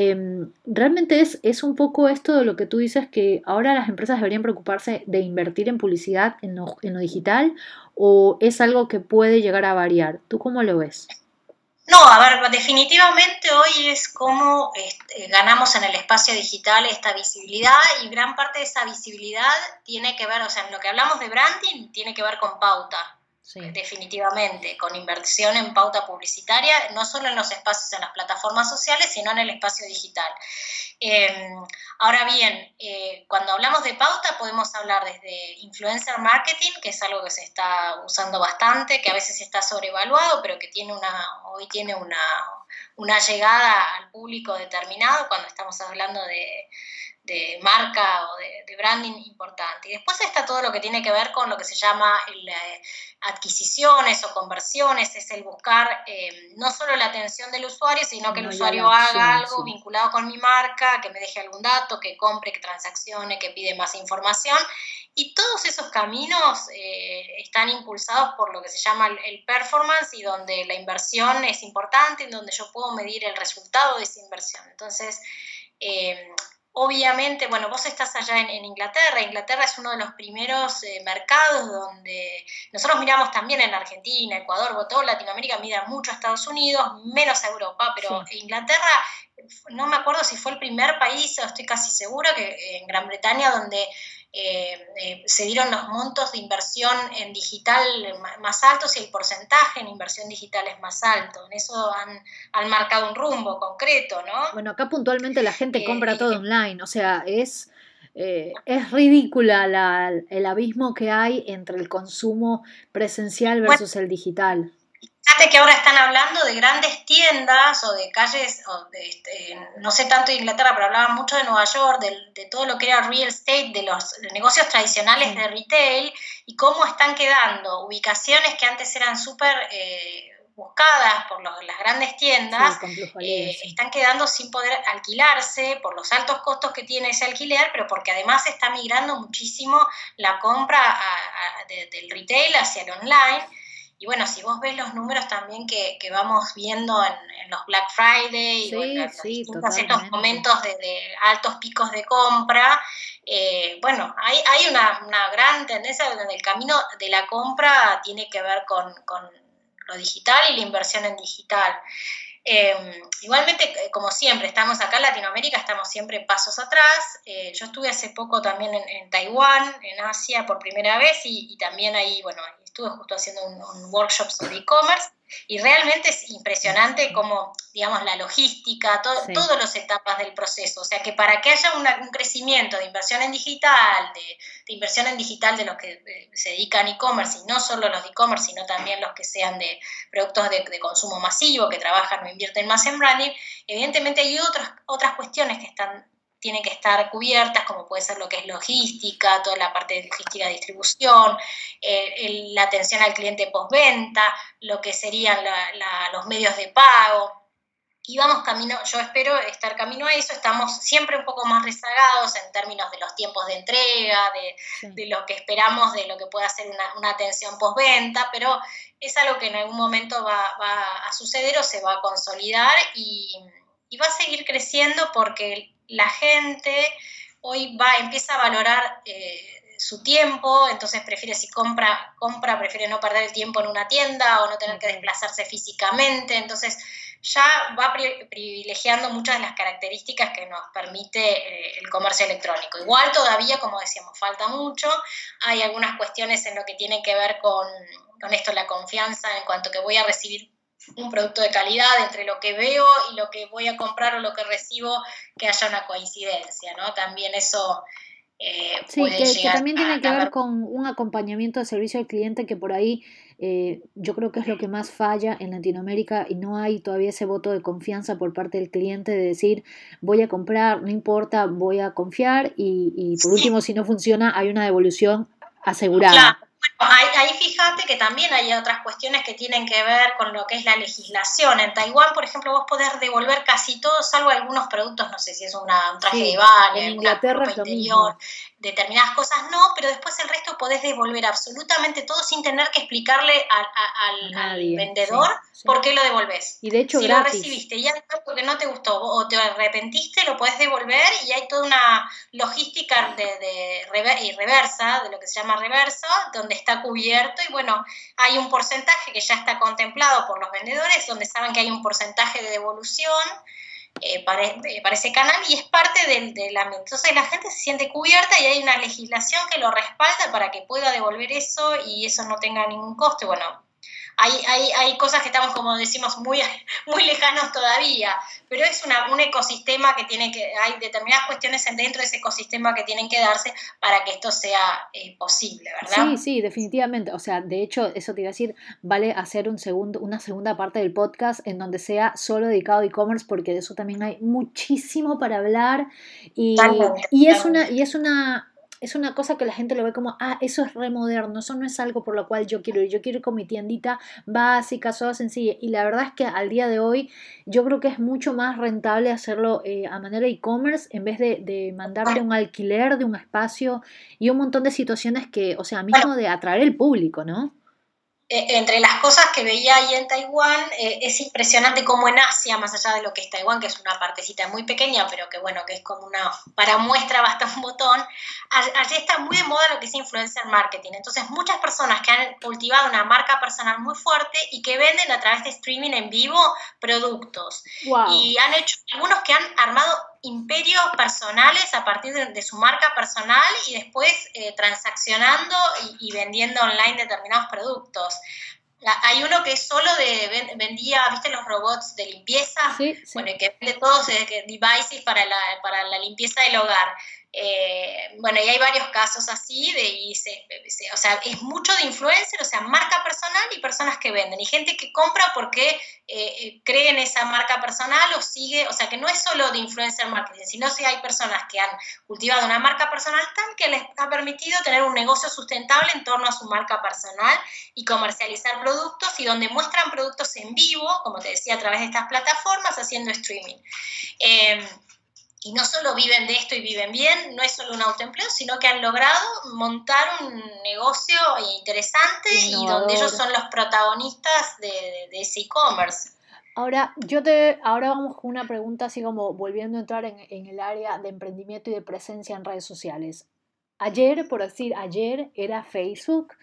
Em, realmente es, es, un poco esto de lo que tú dices, que ahora las empresas deberían preocuparse de invertir en publicidad en lo, en lo digital o es algo que puede llegar a variar. ¿Tú cómo lo ves? No, a ver, definitivamente hoy es como este, ganamos en el espacio digital esta visibilidad y gran parte de esa visibilidad tiene que ver, o sea, en lo que hablamos de branding tiene que ver con pauta. Definitivamente, con inversión en pauta publicitaria, no solo en los espacios en las plataformas sociales, sino en el espacio digital. Em, ahora bien, eh, cuando hablamos de pauta podemos hablar desde influencer marketing, que es algo que se está usando bastante, que a veces está sobrevaluado, pero que tiene una, hoy tiene una, una llegada al público determinado cuando estamos hablando de de marca o de, branding importante. Y después está todo lo que tiene que ver con lo que se llama eh, adquisiciones o conversiones, es el buscar eh, no solo la atención del usuario, sino que el usuario haga algo vinculado con mi marca, que me deje algún dato, que compre, que transaccione, que pide más información. Y todos esos caminos eh, están impulsados por lo que se llama el, performance y donde la inversión es importante, en donde yo puedo medir el resultado de esa inversión. Entonces, Obviamente, bueno, vos estás allá en, Inglaterra. Inglaterra es uno de los primeros eh, mercados donde nosotros miramos también en Argentina, Ecuador, toda Latinoamérica mira mucho a Estados Unidos, menos a Europa, pero Inglaterra, no me acuerdo si fue el primer país, o estoy casi segura que en Gran Bretaña, donde eh, eh, se dieron los montos de inversión en digital más altos y el porcentaje en inversión digital es más alto. En eso han, han marcado un rumbo concreto, ¿no? Bueno, acá puntualmente la gente compra eh, todo online, o sea, es... es ridícula el abismo que hay entre el consumo presencial versus el digital. Fíjate que ahora están hablando de grandes tiendas o de calles, este, no sé tanto de Inglaterra, pero hablaban mucho de Nueva York, de, todo lo que era real estate, de los negocios tradicionales de retail y cómo están quedando. Ubicaciones que antes eran súper eh, buscadas por las grandes tiendas, eh, están quedando sin poder alquilarse por los altos costos que tiene ese alquiler, pero porque además está migrando muchísimo la compra del retail hacia el online y bueno, si vos ves los números también que, vamos viendo en, los Black Friday y en estos momentos de, altos picos de compra, eh, bueno, hay, hay una, gran tendencia donde el camino de la compra tiene que ver con, lo digital y la inversión en digital. Em, igualmente, eh, como siempre, estamos acá en Latinoamérica, estamos siempre pasos atrás. Eh, yo estuve hace poco también en, Taiwán, en Asia, por primera vez, y, y también ahí, bueno, estuve justo haciendo un, workshop sobre e-commerce y realmente es impresionante como, digamos, la logística, todas las etapas del proceso. O sea, que para que haya un crecimiento de inversión en digital, de, inversión en digital de los que eh, se dedican a e-commerce, y no solo los de e-commerce, sino también los que sean de productos de, de, consumo masivo, que trabajan o invierten más en branding, evidentemente hay otras, otras cuestiones que están tienen que estar cubiertas, como puede ser lo que es logística, toda la parte de logística de distribución, eh, la atención al cliente postventa, lo que serían los medios de pago. y vamos camino, yo espero estar camino a eso, estamos siempre un poco más rezagados en términos de los tiempos de entrega, de, lo que esperamos, de lo que pueda ser una, atención postventa, pero es algo que en algún momento va, a suceder o se va a consolidar y, va a seguir creciendo porque la gente hoy va, empieza a valorar eh, su tiempo, entonces prefiere si compra, compra, prefiere no perder el tiempo en una tienda o no tener que desplazarse físicamente, entonces ya va privilegiando muchas de las características que nos permite eh, el comercio electrónico. Igual todavía, como decíamos, falta mucho. Hay algunas cuestiones en lo que tiene que ver con, con esto, la confianza en cuanto que voy a recibir un producto de calidad entre lo que veo y lo que voy a comprar o lo que recibo, que haya una coincidencia, ¿no? También eso eh, sí, que, también tiene que ver con un acompañamiento de servicio al cliente que por ahí eh, yo creo que es lo que más falla en Latinoamérica y no hay todavía ese voto de confianza por parte del cliente de decir voy a comprar, no importa, voy a confiar y, y por último si no funciona hay una devolución asegurada. Ahí, ahí, fíjate que también hay otras cuestiones que tienen que ver con lo que es la legislación. En Taiwán, por ejemplo, vos podés devolver casi todo, salvo algunos productos, no sé si es una, un traje de baño, en Inglaterra interior determinadas cosas no, pero después el resto podés devolver absolutamente todo sin tener que explicarle al, vendedor por qué lo devolvés. Y de hecho, si lo recibiste y algo que no te gustó o te arrepentiste, lo podés devolver y hay toda una logística de, de reversa, de lo que se llama reversa, donde está cubierto y bueno, hay un porcentaje que ya está contemplado por los vendedores, donde saben que hay un porcentaje de devolución eh, para, ese canal y es parte del, del ambiente. Entonces la gente se siente cubierta y hay una legislación que lo respalda para que pueda devolver eso y eso no tenga ningún coste. Bueno, hay, hay, hay, cosas que estamos, como decimos, muy, muy lejanos todavía, pero es una, un ecosistema que tiene que, hay determinadas cuestiones dentro de ese ecosistema que tienen que darse para que esto sea eh, posible, ¿verdad? Sí, sí, definitivamente. O sea, de hecho, eso te iba a decir, vale hacer un segundo, una segunda parte del podcast en donde sea solo dedicado a e-commerce, porque de eso también hay muchísimo para hablar y, y es una, y es una es una cosa que la gente lo ve como, ah, eso es remoderno, eso no es algo por lo cual yo quiero ir, yo quiero ir con mi tiendita básica, sola, sencilla. Y la verdad es que al día de hoy yo creo que es mucho más rentable hacerlo eh, a manera e-commerce en vez de, de mandarle un alquiler de un espacio y un montón de situaciones que, o sea, mismo de atraer el público, ¿no? Eh, entre las cosas que veía ahí en Taiwán, eh, es impresionante cómo en Asia, más allá de lo que es Taiwán, que es una partecita muy pequeña, pero que bueno, que es como una, para muestra basta un botón, allí está muy de moda lo que es influencer marketing. Entonces, muchas personas que han cultivado una marca personal muy fuerte y que venden a través de streaming en vivo productos. Y han hecho algunos que han armado imperios personales a partir de, su marca personal y después eh, transaccionando y, vendiendo online determinados productos. Hay uno que solo de, vendía, ¿viste los robots de limpieza? Bueno, que vende todos eh, devices para la, para la limpieza del hogar. Eh, bueno, y hay varios casos así, de, o sea, es mucho de influencer, o sea, marca personal y personas que venden, y gente que compra porque eh, eh, cree en esa marca personal o sigue, o sea, que no es solo de influencer marketing, sino si hay personas que han cultivado una marca personal tal que les ha permitido tener un negocio sustentable en torno a su marca personal y comercializar productos y donde muestran productos en vivo, como te decía, a través de estas plataformas, haciendo streaming y no solo viven de esto y viven bien, no es solo un autoempleo, sino que han logrado montar un negocio interesante y donde ellos son los protagonistas de, ese e-commerce. Ahora, yo te, ahora vamos con una pregunta así como volviendo a entrar en, el área de emprendimiento y de presencia en redes sociales. Ayer, por decir, ayer era Facebook,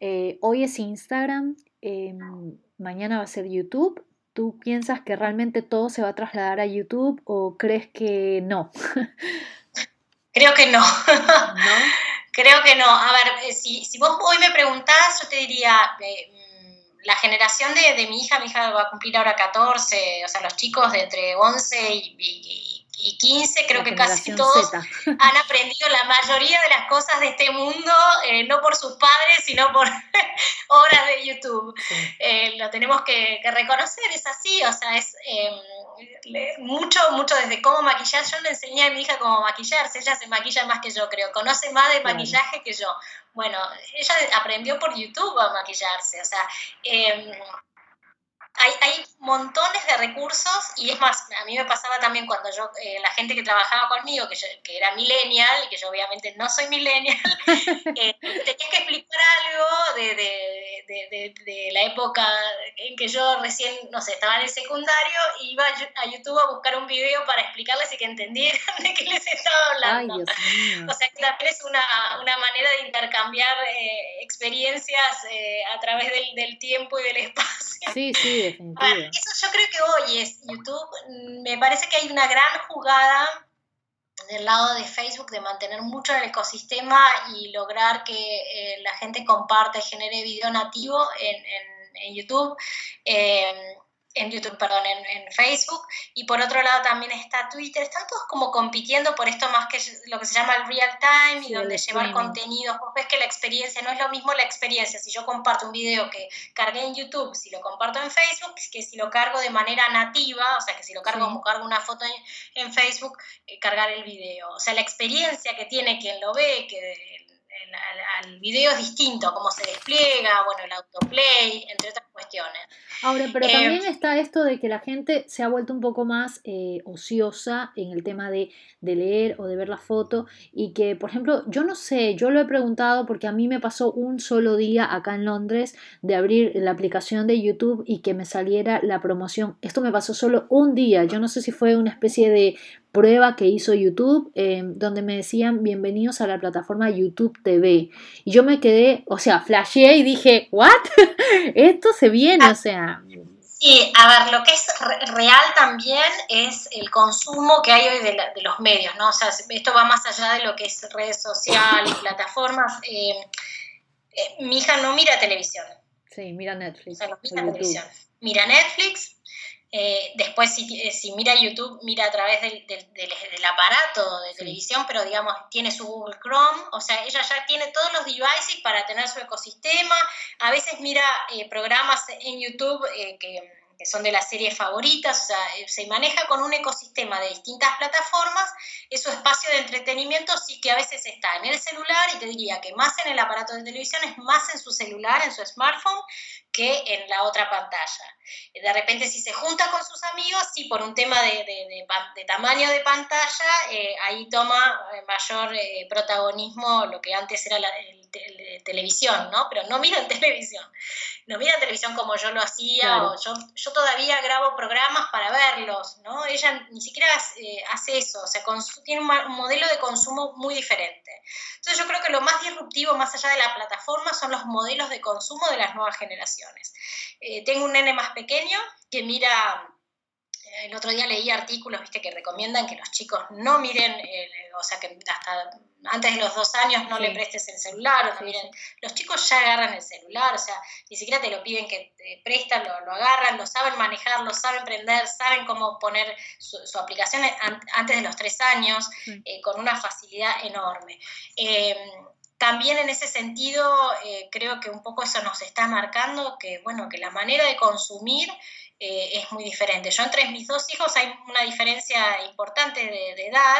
eh, hoy es Instagram, em, mañana va a ser YouTube ¿Tú piensas que realmente todo se va a trasladar a YouTube o crees que no? Creo que no. Creo que no. A ver, eh, si, vos hoy me preguntás, yo te diría, eh, mm, la generación de, mi hija, mi hija va a cumplir ahora 14, o sea, los chicos de entre 11 y y 15, creo que casi todos han aprendido la mayoría de las cosas de este mundo, eh, no por sus padres, sino por obras de YouTube. Eh, lo tenemos que, reconocer, es así, o sea, es em, mucho, mucho desde cómo maquillar. Yo le enseñé a mi hija cómo maquillarse, ella se maquilla más que yo, creo, conoce más de maquillaje que yo. Bueno, ella aprendió por YouTube a maquillarse, o sea, em, hay, hay, montones de recursos y es más, a mí me pasaba también cuando yo, eh, la gente que trabajaba conmigo, que, que era millennial que yo obviamente no soy millennial, eh, tenía que explicar algo de, de, de, de, la época en que yo recién, no sé, estaba en el secundario, iba a YouTube a buscar un video para explicarles y que entendieran de qué les estaba hablando. o sea que también es una, una manera de intercambiar eh, experiencias a través del, del, tiempo y del espacio. Sí, sí, definitivamente. Eso yo creo que hoy es YouTube. Mm, me parece que hay una gran jugada del lado de Facebook de mantener mucho el ecosistema y lograr que eh, la gente comparte, genere video nativo en, en, en YouTube. Eh, en YouTube, perdón, en, Facebook, y por otro lado también está Twitter, están todos como compitiendo por esto más que lo que se llama el real time y donde llevar contenidos, vos ves que la experiencia no es lo mismo la experiencia, si yo comparto un video que cargué en YouTube, si lo comparto en Facebook, que si lo cargo de manera nativa, o sea, que si lo cargo como cargo una foto en, Facebook, eh, cargar el video, o sea, la experiencia que tiene quien lo ve, que al, video es distinto, cómo se despliega, bueno, el autoplay, entre otras cuestiones. Ahora, pero eh, también está esto de que la gente se ha vuelto un poco más eh, ociosa en el tema de, de, leer o de ver la foto y que, por ejemplo, yo no sé, yo lo he preguntado porque a mí me pasó un solo día acá en Londres de abrir la aplicación de YouTube y que me saliera la promoción. Esto me pasó solo un día, yo no sé si fue una especie de prueba que hizo YouTube, eh, donde me decían bienvenidos a la plataforma YouTube TV. Y yo me quedé, o sea, flashé y dije, ¿what? Esto se viene, o sea. Sí, a ver, lo que es real también es el consumo que hay hoy de, los medios, ¿no? O sea, esto va más allá de lo que es redes sociales, plataformas. Eh, eh, mi hija no mira televisión. Sí, mira Netflix. O no mira televisión. Mira Netflix, eh, después, eh, si, mira YouTube, mira a través del, aparato de televisión, pero digamos, tiene su Google Chrome, o sea, ella ya tiene todos los devices para tener su ecosistema. A veces mira eh, programas en YouTube que que son de las series favoritas, o sea, eh, se maneja con un ecosistema de distintas plataformas, es su espacio de entretenimiento sí que a veces está en el celular y te diría que más en el aparato de televisión es más en su celular, en su smartphone, que en la otra pantalla. De repente si se junta con sus amigos, sí, por un tema de, de, tamaño de pantalla, eh, ahí toma eh, mayor protagonismo lo que antes era la, el, televisión, ¿no? Pero no miran televisión, no miran televisión como yo lo hacía, o yo, yo todavía grabo programas para verlos, ¿no? Ella ni siquiera eh, hace eso, o sea, tiene un, modelo de consumo muy diferente. Entonces yo creo que lo más disruptivo, más allá de la plataforma, son los modelos de consumo de las nuevas generaciones. Eh, tengo un nene más pequeño que mira el otro día leí artículos, viste, que recomiendan que los chicos no miren, o sea, que hasta antes de los dos años no le prestes el celular, o miren, los chicos ya agarran el celular, o sea, ni siquiera te lo piden que te prestan, lo, agarran, lo saben manejar, lo saben prender, saben cómo poner su, aplicación antes de los tres años, eh, con una facilidad enorme. Em, también en ese sentido, eh, creo que un poco eso nos está marcando que, bueno, que la manera de consumir eh, es muy diferente. Yo entre mis dos hijos hay una diferencia importante de, edad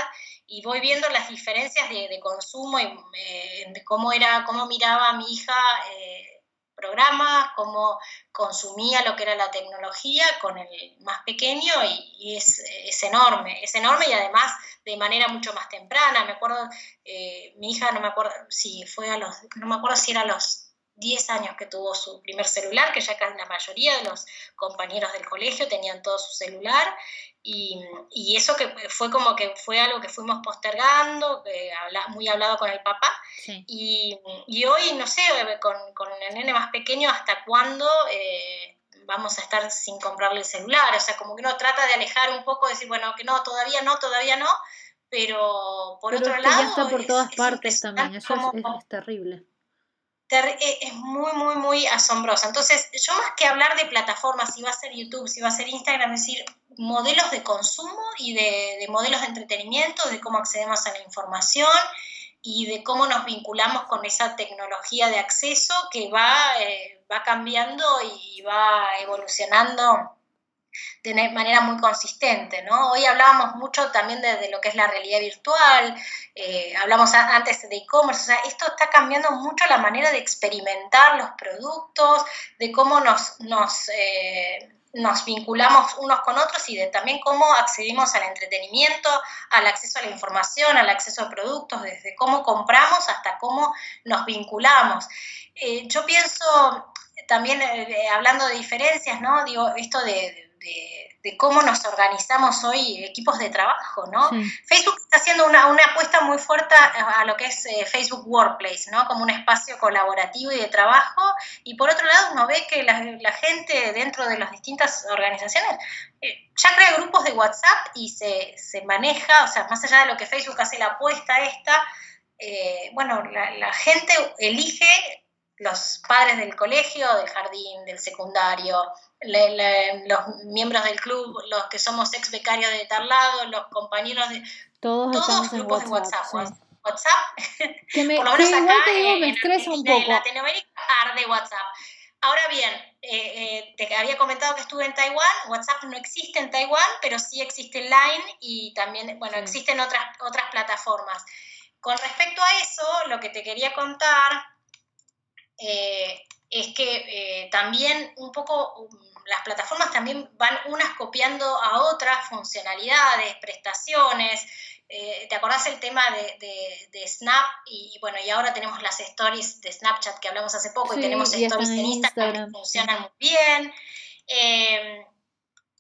y voy viendo las diferencias de, consumo y eh, de cómo era, cómo miraba mi hija eh, programas, cómo consumía lo que era la tecnología con el más pequeño y, es, es, enorme, es enorme y además de manera mucho más temprana. Me acuerdo, mi hija no me acuerdo si fue a los, no me acuerdo si era a los 10 años que tuvo su primer celular, que ya la mayoría de los compañeros del colegio tenían todo su celular, y, y eso que fue como que fue algo que fuimos postergando, muy hablado con el papá, y, y, hoy, no sé, con, con, el nene más pequeño, ¿hasta cuándo? Eh, vamos a estar sin comprarle el celular, o sea, como que uno trata de alejar un poco, decir, bueno, que no, todavía no, todavía no, pero por otro lado... Ya está por todas partes también, eso es terrible. Eh, es muy, muy, muy asombrosa. Entonces, yo más que hablar de plataformas, si va a ser YouTube, si va a ser Instagram, es decir, modelos de consumo y de, modelos de entretenimiento, de cómo accedemos a la información y de cómo nos vinculamos con esa tecnología de acceso que va, eh, va cambiando y va evolucionando de manera muy consistente. ¿no? Hoy hablábamos mucho también de, lo que es la realidad virtual, eh, hablamos antes de e-commerce, o sea, esto está cambiando mucho la manera de experimentar los productos, de cómo nos, nos, eh, nos vinculamos unos con otros y de también cómo accedimos al entretenimiento, al acceso a la información, al acceso a productos, desde cómo compramos hasta cómo nos vinculamos. Eh, yo pienso también, hablando de diferencias, ¿no? Digo, esto de, cómo nos organizamos hoy equipos de trabajo, ¿no? Facebook está haciendo una, apuesta muy fuerte a, lo que es eh, Facebook Workplace, ¿no? Como un espacio colaborativo y de trabajo. Y por otro lado, uno ve que la, gente dentro de las distintas organizaciones eh, ya crea grupos de WhatsApp y se, maneja, o sea, más allá de lo que Facebook hace la apuesta esta, eh, bueno, la gente elige los padres del colegio, del jardín, del secundario, los miembros del club, los que somos ex becarios de tal lado, los compañeros de... Todos, todos grupos de WhatsApp. WhatsApp, que me, por lo menos acá me estresa un poco. En Latinoamérica arde WhatsApp. Ahora bien, eh, eh, te había comentado que estuve en Taiwán, WhatsApp no existe en Taiwán, pero sí existe Line y también, bueno, existen otras, otras plataformas. Con respecto a eso, lo que te quería contar eh, es que también un poco um, las plataformas también van unas copiando a otras funcionalidades, prestaciones. Eh, ¿Te acordás el tema de, Snap? Y, bueno, y ahora tenemos las stories de Snapchat que hablamos hace poco y tenemos stories en Instagram, que funcionan muy bien. Eh,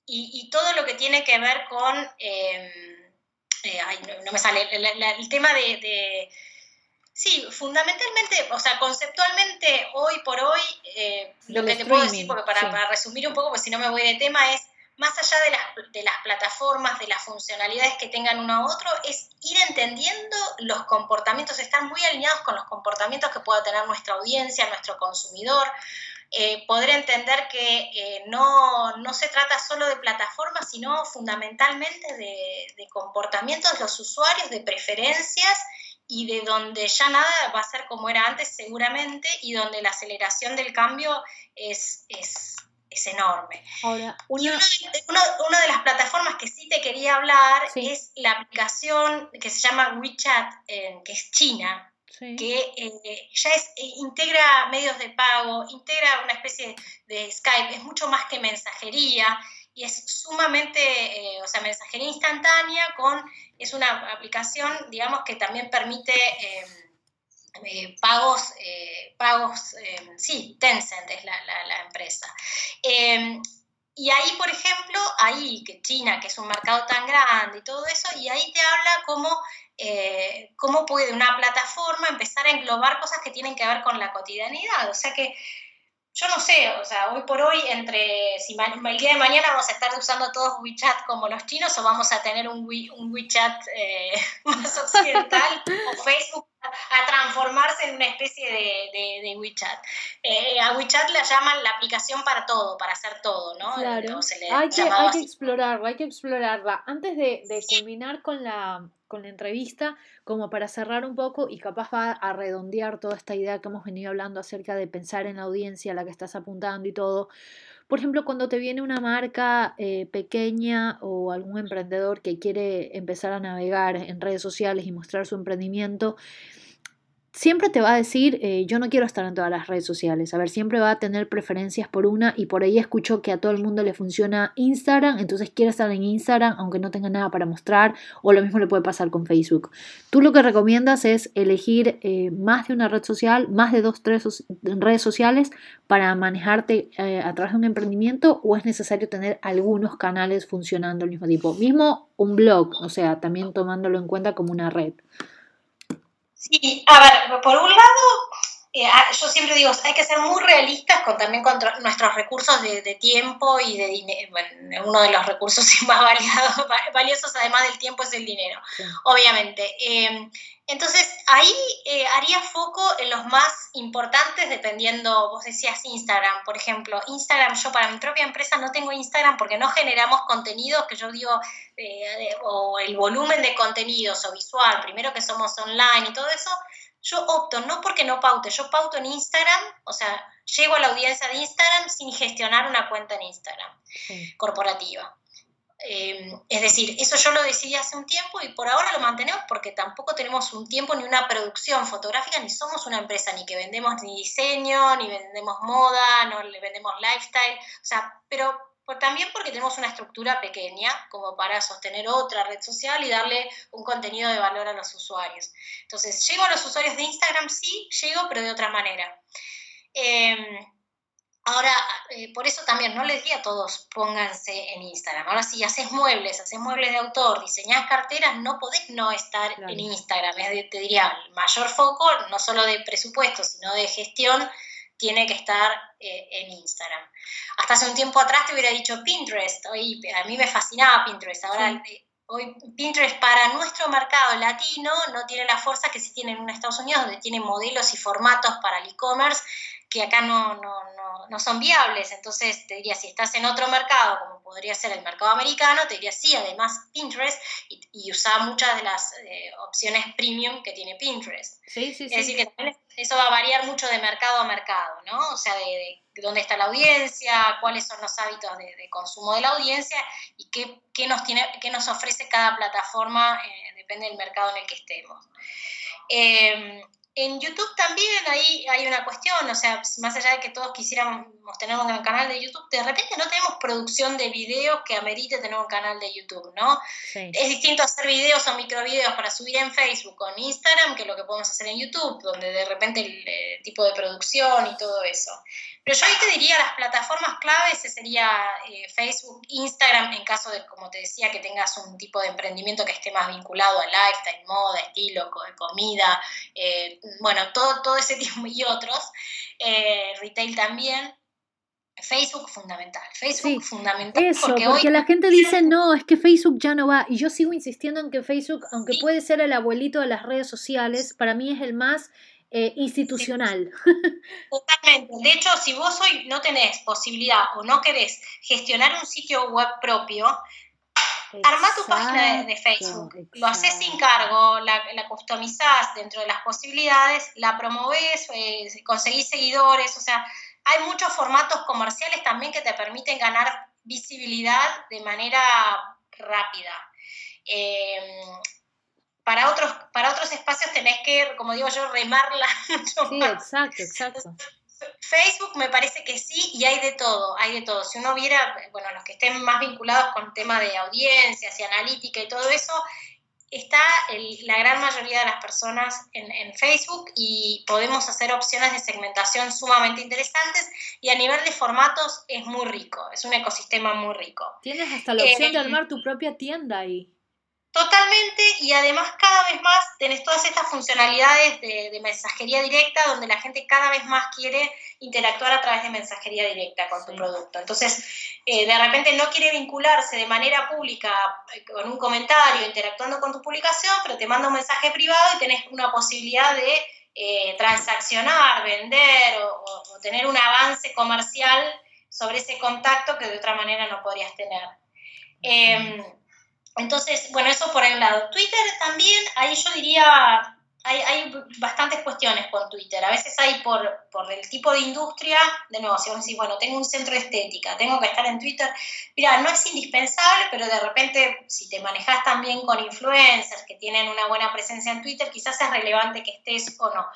y, todo lo que tiene que ver con, eh, ay, no, me sale, el tema de Sí, fundamentalmente, o sea, conceptualmente, hoy por hoy, eh, lo que te puedo decir, porque para, resumir un poco, porque si no me voy de tema, es más allá de las, de las plataformas, de las funcionalidades que tengan uno u otro, es ir entendiendo los comportamientos, estar muy alineados con los comportamientos que pueda tener nuestra audiencia, nuestro consumidor, eh, poder entender que eh, no, no, se trata solo de plataformas, sino fundamentalmente de, de comportamientos de los usuarios, de preferencias y de donde ya nada va a ser como era antes seguramente y donde la aceleración del cambio es, es, enorme. Ahora, una... una, de las plataformas que sí te quería hablar es la aplicación que se llama WeChat, que es China, que eh, ya es, eh, integra medios de pago, integra una especie de Skype, es mucho más que mensajería y es sumamente, eh, o sea, mensajería instantánea con, es una aplicación, digamos, que también permite em, pagos, pagos, em, sí, Tencent es la, la empresa. Em, y ahí, por ejemplo, ahí, que China, que es un mercado tan grande y todo eso, y ahí te habla cómo eh, cómo puede una plataforma empezar a englobar cosas que tienen que ver con la cotidianidad. O sea que yo no sé, o sea, hoy por hoy, entre si el día de mañana vamos a estar usando todos WeChat como los chinos o vamos a tener un, un WeChat eh, más occidental o Facebook a transformarse en una especie de, WeChat. Eh, a WeChat le llaman la aplicación para todo, para hacer todo, ¿no? Claro. hay, que, hay que, explorarla, hay que explorarla. Antes de, de culminar con la, con la entrevista, como para cerrar un poco y capaz va a redondear toda esta idea que hemos venido hablando acerca de pensar en la audiencia a la que estás apuntando y todo. Por ejemplo, cuando te viene una marca eh, pequeña o algún emprendedor que quiere empezar a navegar en redes sociales y mostrar su emprendimiento, siempre te va a decir, eh, yo no quiero estar en todas las redes sociales. A ver, siempre va a tener preferencias por una y por ahí escucho que a todo el mundo le funciona Instagram, entonces quiere estar en Instagram aunque no tenga nada para mostrar o lo mismo le puede pasar con Facebook. Tú lo que recomiendas es elegir eh, más de una red social, más de dos, tres redes sociales para manejarte eh, a través de un emprendimiento o es necesario tener algunos canales funcionando al mismo tiempo. Mismo un blog, o sea, también tomándolo en cuenta como una red. Sí, a ver, por un lado, eh, yo siempre digo, hay que ser muy realistas con también con nuestros recursos de, tiempo y de dinero. Bueno, uno de los recursos más valiosos, además del tiempo, es el dinero, obviamente. Em, entonces, ahí eh, haría foco en los más importantes, dependiendo, vos decías Instagram, por ejemplo. Instagram, yo para mi propia empresa no tengo Instagram porque no generamos contenidos que yo digo, eh, o el volumen de contenidos o visual, primero que somos online y todo eso, yo opto, no porque no paute, yo pauto en Instagram, o sea, llego a la audiencia de Instagram sin gestionar una cuenta en Instagram corporativa. Eh, es decir, eso yo lo decidí hace un tiempo y por ahora lo mantenemos porque tampoco tenemos un tiempo ni una producción fotográfica, ni somos una empresa ni que vendemos ni diseño, ni vendemos moda, no le vendemos lifestyle, o sea, pero también porque tenemos una estructura pequeña como para sostener otra red social y darle un contenido de valor a los usuarios. Entonces, llego a los usuarios de Instagram, sí, llego, pero de otra manera. Em, ahora, eh, por eso también no les di a todos pónganse en Instagram. Ahora, si haces muebles, haces muebles de autor, diseñás carteras, no podés no estar en Instagram. te diría, el mayor foco, no solo de presupuesto, sino de gestión tiene que estar eh, en Instagram. Hasta hace un tiempo atrás te hubiera dicho Pinterest, hoy a mí me fascinaba Pinterest, ahora eh, hoy Pinterest para nuestro mercado latino no tiene la fuerza que sí tiene en Estados Unidos, donde tiene modelos y formatos para el e-commerce que acá no, no, no, no, son viables. Entonces, te diría, si estás en otro mercado, como podría ser el mercado americano, te diría, sí, además Pinterest y, y usa muchas de las eh, opciones premium que tiene Pinterest. Sí, sí, es decir, que también eso va a variar mucho de mercado a mercado, ¿no? O sea, de, dónde está la audiencia, cuáles son los hábitos de, consumo de la audiencia y qué, qué, nos, tiene, qué nos ofrece cada plataforma, eh, depende del mercado en el que estemos. Eh, en YouTube también hay, hay una cuestión, o sea, más allá de que todos quisiéramos tener un canal de YouTube, de repente no tenemos producción de videos que amerite tener un canal de YouTube, ¿no? Es distinto hacer videos o microvideos para subir en Facebook o en Instagram que lo que podemos hacer en YouTube, donde de repente el, el tipo de producción y todo eso. Pero yo ahí te diría las plataformas claves, sería eh, Facebook, Instagram, en caso de, como te decía, que tengas un tipo de emprendimiento que esté más vinculado a lifestyle, moda, estilo, comida, eh, bueno, todo, todo ese tipo y otros, eh, retail también. Facebook fundamental, Facebook fundamental. Eso, porque, la gente dice, no, es que Facebook ya no va. Y yo sigo insistiendo en que Facebook, aunque puede ser el abuelito de las redes sociales, para mí es el más eh, institucional. Totalmente. De hecho, si vos hoy no tenés posibilidad o no querés gestionar un sitio web propio, arma tu página de, Facebook, lo haces sin cargo, la, la, customizás dentro de las posibilidades, la promovés, eh, conseguís seguidores, o sea, hay muchos formatos comerciales también que te permiten ganar visibilidad de manera rápida. Eh, para otros, para otros espacios tenés que, como digo yo, remarla mucho sí, exacto, exacto. Facebook me parece que sí y hay de todo, hay de todo. Si uno viera, bueno, los que estén más vinculados con tema de audiencias y analítica y todo eso, está la gran mayoría de las personas en, en, Facebook y podemos hacer opciones de segmentación sumamente interesantes y a nivel de formatos es muy rico, es un ecosistema muy rico. Tienes hasta la opción de eh, armar tu propia tienda ahí. Totalmente, y además cada vez más tenés todas estas funcionalidades de, mensajería directa donde la gente cada vez más quiere interactuar a través de mensajería directa con tu producto. Entonces, eh, de repente no quiere vincularse de manera pública eh, con un comentario, interactuando con tu publicación, pero te manda un mensaje privado y tenés una posibilidad de eh, transaccionar, vender o, tener un avance comercial sobre ese contacto que de otra manera no podrías tener. Entonces, bueno, eso por un lado. Twitter también, ahí yo diría, hay, hay, bastantes cuestiones con Twitter. A veces hay por, por el tipo de industria, de nuevo, si vos decís, bueno, tengo un centro de estética, tengo que estar en Twitter. Mira, no es indispensable, pero de repente, si te manejas también con influencers que tienen una buena presencia en Twitter, quizás es relevante que estés o no.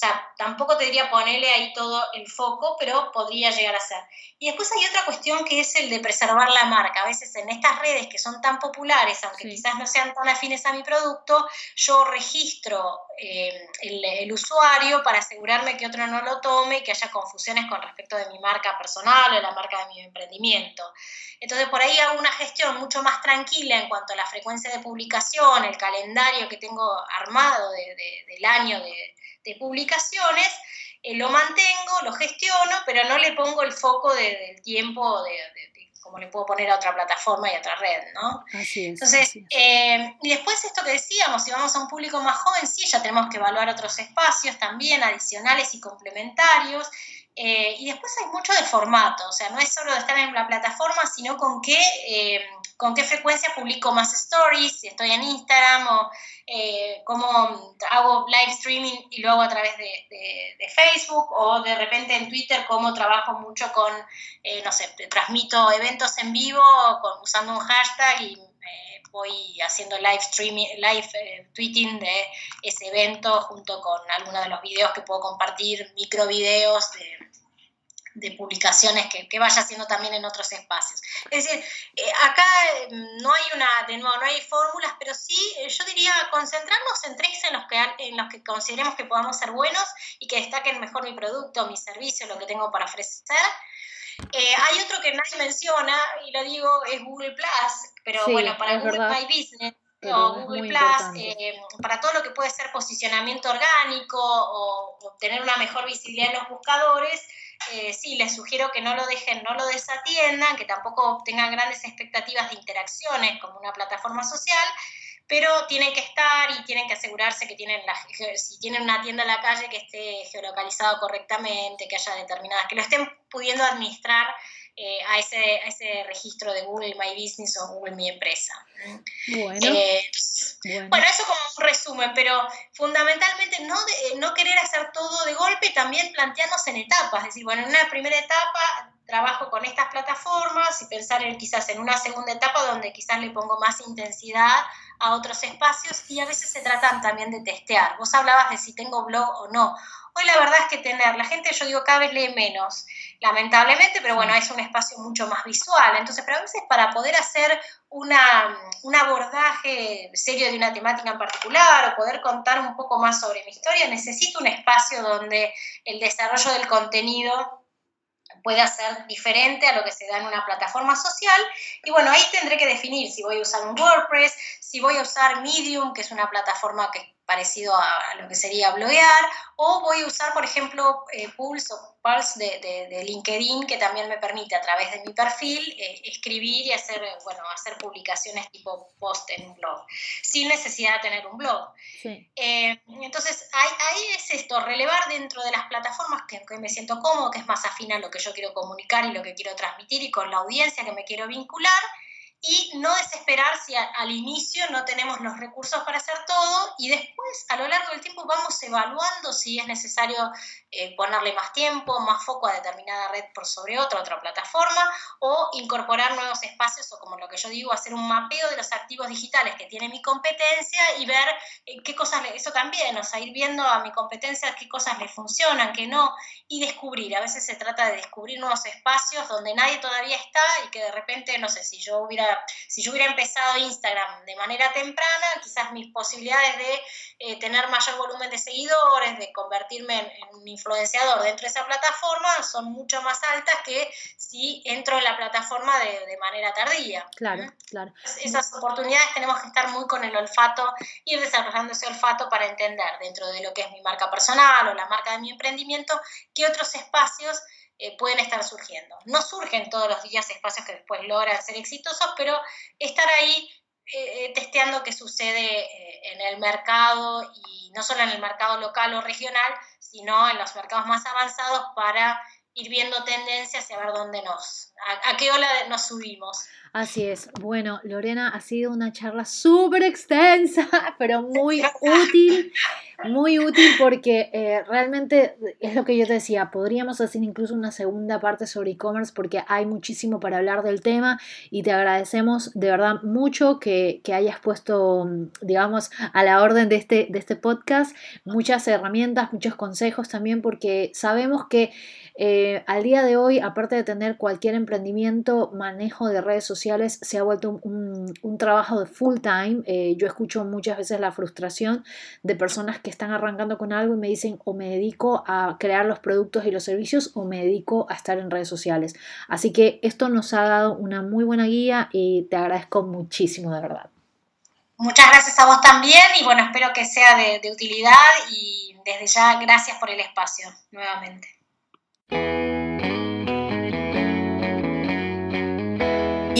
O sea, tampoco te diría ponerle ahí todo el foco, pero podría llegar a ser. Y después hay otra cuestión que es el de preservar la marca. A veces en estas redes que son tan populares, aunque quizás no sean tan afines a mi producto, yo registro eh, el, usuario para asegurarme que otro no lo tome y que haya confusiones con respecto de mi marca personal o la marca de mi emprendimiento. Entonces por ahí hago una gestión mucho más tranquila en cuanto a la frecuencia de publicación, el calendario que tengo armado del año de publicaciones, eh, lo mantengo, lo gestiono, pero no le pongo el foco del tiempo de, como le puedo poner a otra plataforma y a otra red, ¿no? Así es. Entonces, eh, y después esto que decíamos, si vamos a un público más joven, sí, ya tenemos que evaluar otros espacios también adicionales y complementarios. Eh, y después hay mucho de formato, o sea, no es solo de estar en la plataforma, sino con qué, eh, con qué frecuencia publico más stories, si estoy en Instagram o eh, cómo hago live streaming y lo hago a través de, Facebook o de repente en Twitter cómo trabajo mucho con, no sé, transmito eventos en vivo usando un hashtag y voy haciendo live streaming, live tweeting de ese evento junto con algunos de los videos que puedo compartir, micro videos de de publicaciones que, vaya haciendo también en otros espacios. Es decir, eh, acá mm, no hay una, de nuevo, no hay fórmulas, pero sí, eh, yo diría concentrarnos en tres en los que, en los que consideremos que podamos ser buenos y que destaquen mejor mi producto, mi servicio, lo que tengo para ofrecer. Eh, hay otro que nadie menciona, y lo digo, es Google Plus, pero bueno, para Google My Business o Google Plus, para todo lo que puede ser posicionamiento orgánico o obtener una mejor visibilidad en los buscadores, eh, sí, les sugiero que no lo dejen, no lo desatiendan, que tampoco tengan grandes expectativas de interacciones como una plataforma social, pero tienen que estar y tienen que asegurarse que tienen la, si tienen una tienda en la calle que esté geolocalizado correctamente, que haya determinadas, que lo estén pudiendo administrar eh, a, ese, ese registro de Google My Business o Google Mi Empresa. Bueno, eh, bueno. eso como un resumen, pero fundamentalmente no, no querer hacer todo de golpe, también plantearnos en etapas, es decir, bueno, en una primera etapa trabajo con estas plataformas y pensar en quizás en una segunda etapa donde quizás le pongo más intensidad a otros espacios y a veces se tratan también de testear. Vos hablabas de si tengo blog o no. Hoy la verdad es que tener, la gente yo digo cada vez lee menos, lamentablemente, pero bueno, es un espacio mucho más visual. Entonces, pero a veces para poder hacer una, un abordaje serio de una temática en particular o poder contar un poco más sobre mi historia, necesito un espacio donde el desarrollo del contenido pueda ser diferente a lo que se da en una plataforma social. Y bueno, ahí tendré que definir si voy a usar un WordPress, si voy a usar Medium, que es una plataforma que parecido a, lo que sería bloguear, o voy a usar, por ejemplo, eh, Pulse o Pulse de, LinkedIn, que también me permite a través de mi perfil eh, escribir y hacer, bueno, hacer publicaciones tipo post en un blog, sin necesidad de tener un blog. Eh, entonces, ahí, es esto, relevar dentro de las plataformas que, que me siento cómodo, que es más afín a lo que yo quiero comunicar y lo que quiero transmitir y con la audiencia que me quiero vincular y no desesperar si al inicio no tenemos los recursos para hacer todo y después a lo largo del tiempo vamos evaluando si es necesario eh, ponerle más tiempo, más foco a determinada red por sobre otra, otra plataforma o incorporar nuevos espacios o como lo que yo digo, hacer un mapeo de los activos digitales que tiene mi competencia y ver eh, qué cosas, eso también, o sea, ir viendo a mi competencia qué cosas le funcionan, qué no y descubrir, a veces se trata de descubrir nuevos espacios donde nadie todavía está y que de repente, no sé, si yo hubiera si yo hubiera empezado Instagram de manera temprana, quizás mis posibilidades de eh, tener mayor volumen de seguidores, de convertirme en, un influenciador dentro de esa plataforma, son mucho más altas que si entro en la plataforma de, manera tardía. Claro, claro. Esas oportunidades tenemos que estar muy con el olfato, ir desarrollando ese olfato para entender dentro de lo que es mi marca personal o la marca de mi emprendimiento, qué otros espacios eh, pueden estar surgiendo. No surgen todos los días espacios que después logran ser exitosos, pero estar ahí eh, eh, testeando qué sucede en el mercado y no solo en el mercado local o regional, sino en los mercados más avanzados para ir viendo tendencias y a ver dónde nos, a, qué ola nos subimos. Así es. Bueno, Lorena, ha sido una charla súper extensa, pero muy útil muy útil porque eh, realmente es lo que yo te decía, podríamos hacer incluso una segunda parte sobre e-commerce porque hay muchísimo para hablar del tema y te agradecemos de verdad mucho que, que, hayas puesto, digamos, a la orden de este, de este podcast muchas herramientas, muchos consejos también porque sabemos que eh, al día de hoy, aparte de tener cualquier emprendimiento, manejo de redes sociales se ha vuelto un, trabajo de full time. Eh, yo escucho muchas veces la frustración de personas que están arrancando con algo y me dicen o me dedico a crear los productos y los servicios o me dedico a estar en redes sociales. Así que esto nos ha dado una muy buena guía y te agradezco muchísimo, de verdad. Muchas gracias a vos también y bueno, espero que sea de utilidad y desde ya gracias por el espacio nuevamente.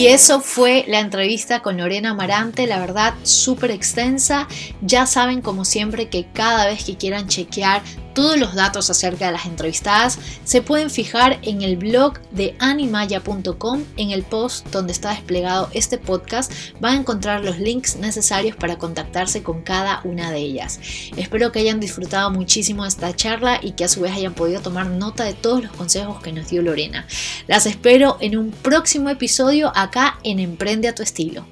Y eso fue la entrevista con Lorena Amarante, la verdad súper extensa. Ya saben como siempre que cada vez que quieran chequear todos los datos acerca de las entrevistadas se pueden fijar en el blog de animaya.com, en el post donde está desplegado este podcast, van a encontrar los links necesarios para contactarse con cada una de ellas. Espero que hayan disfrutado muchísimo esta charla y que a su vez hayan podido tomar nota de todos los consejos que nos dio Lorena. Las espero en un próximo episodio acá en Emprende a tu estilo.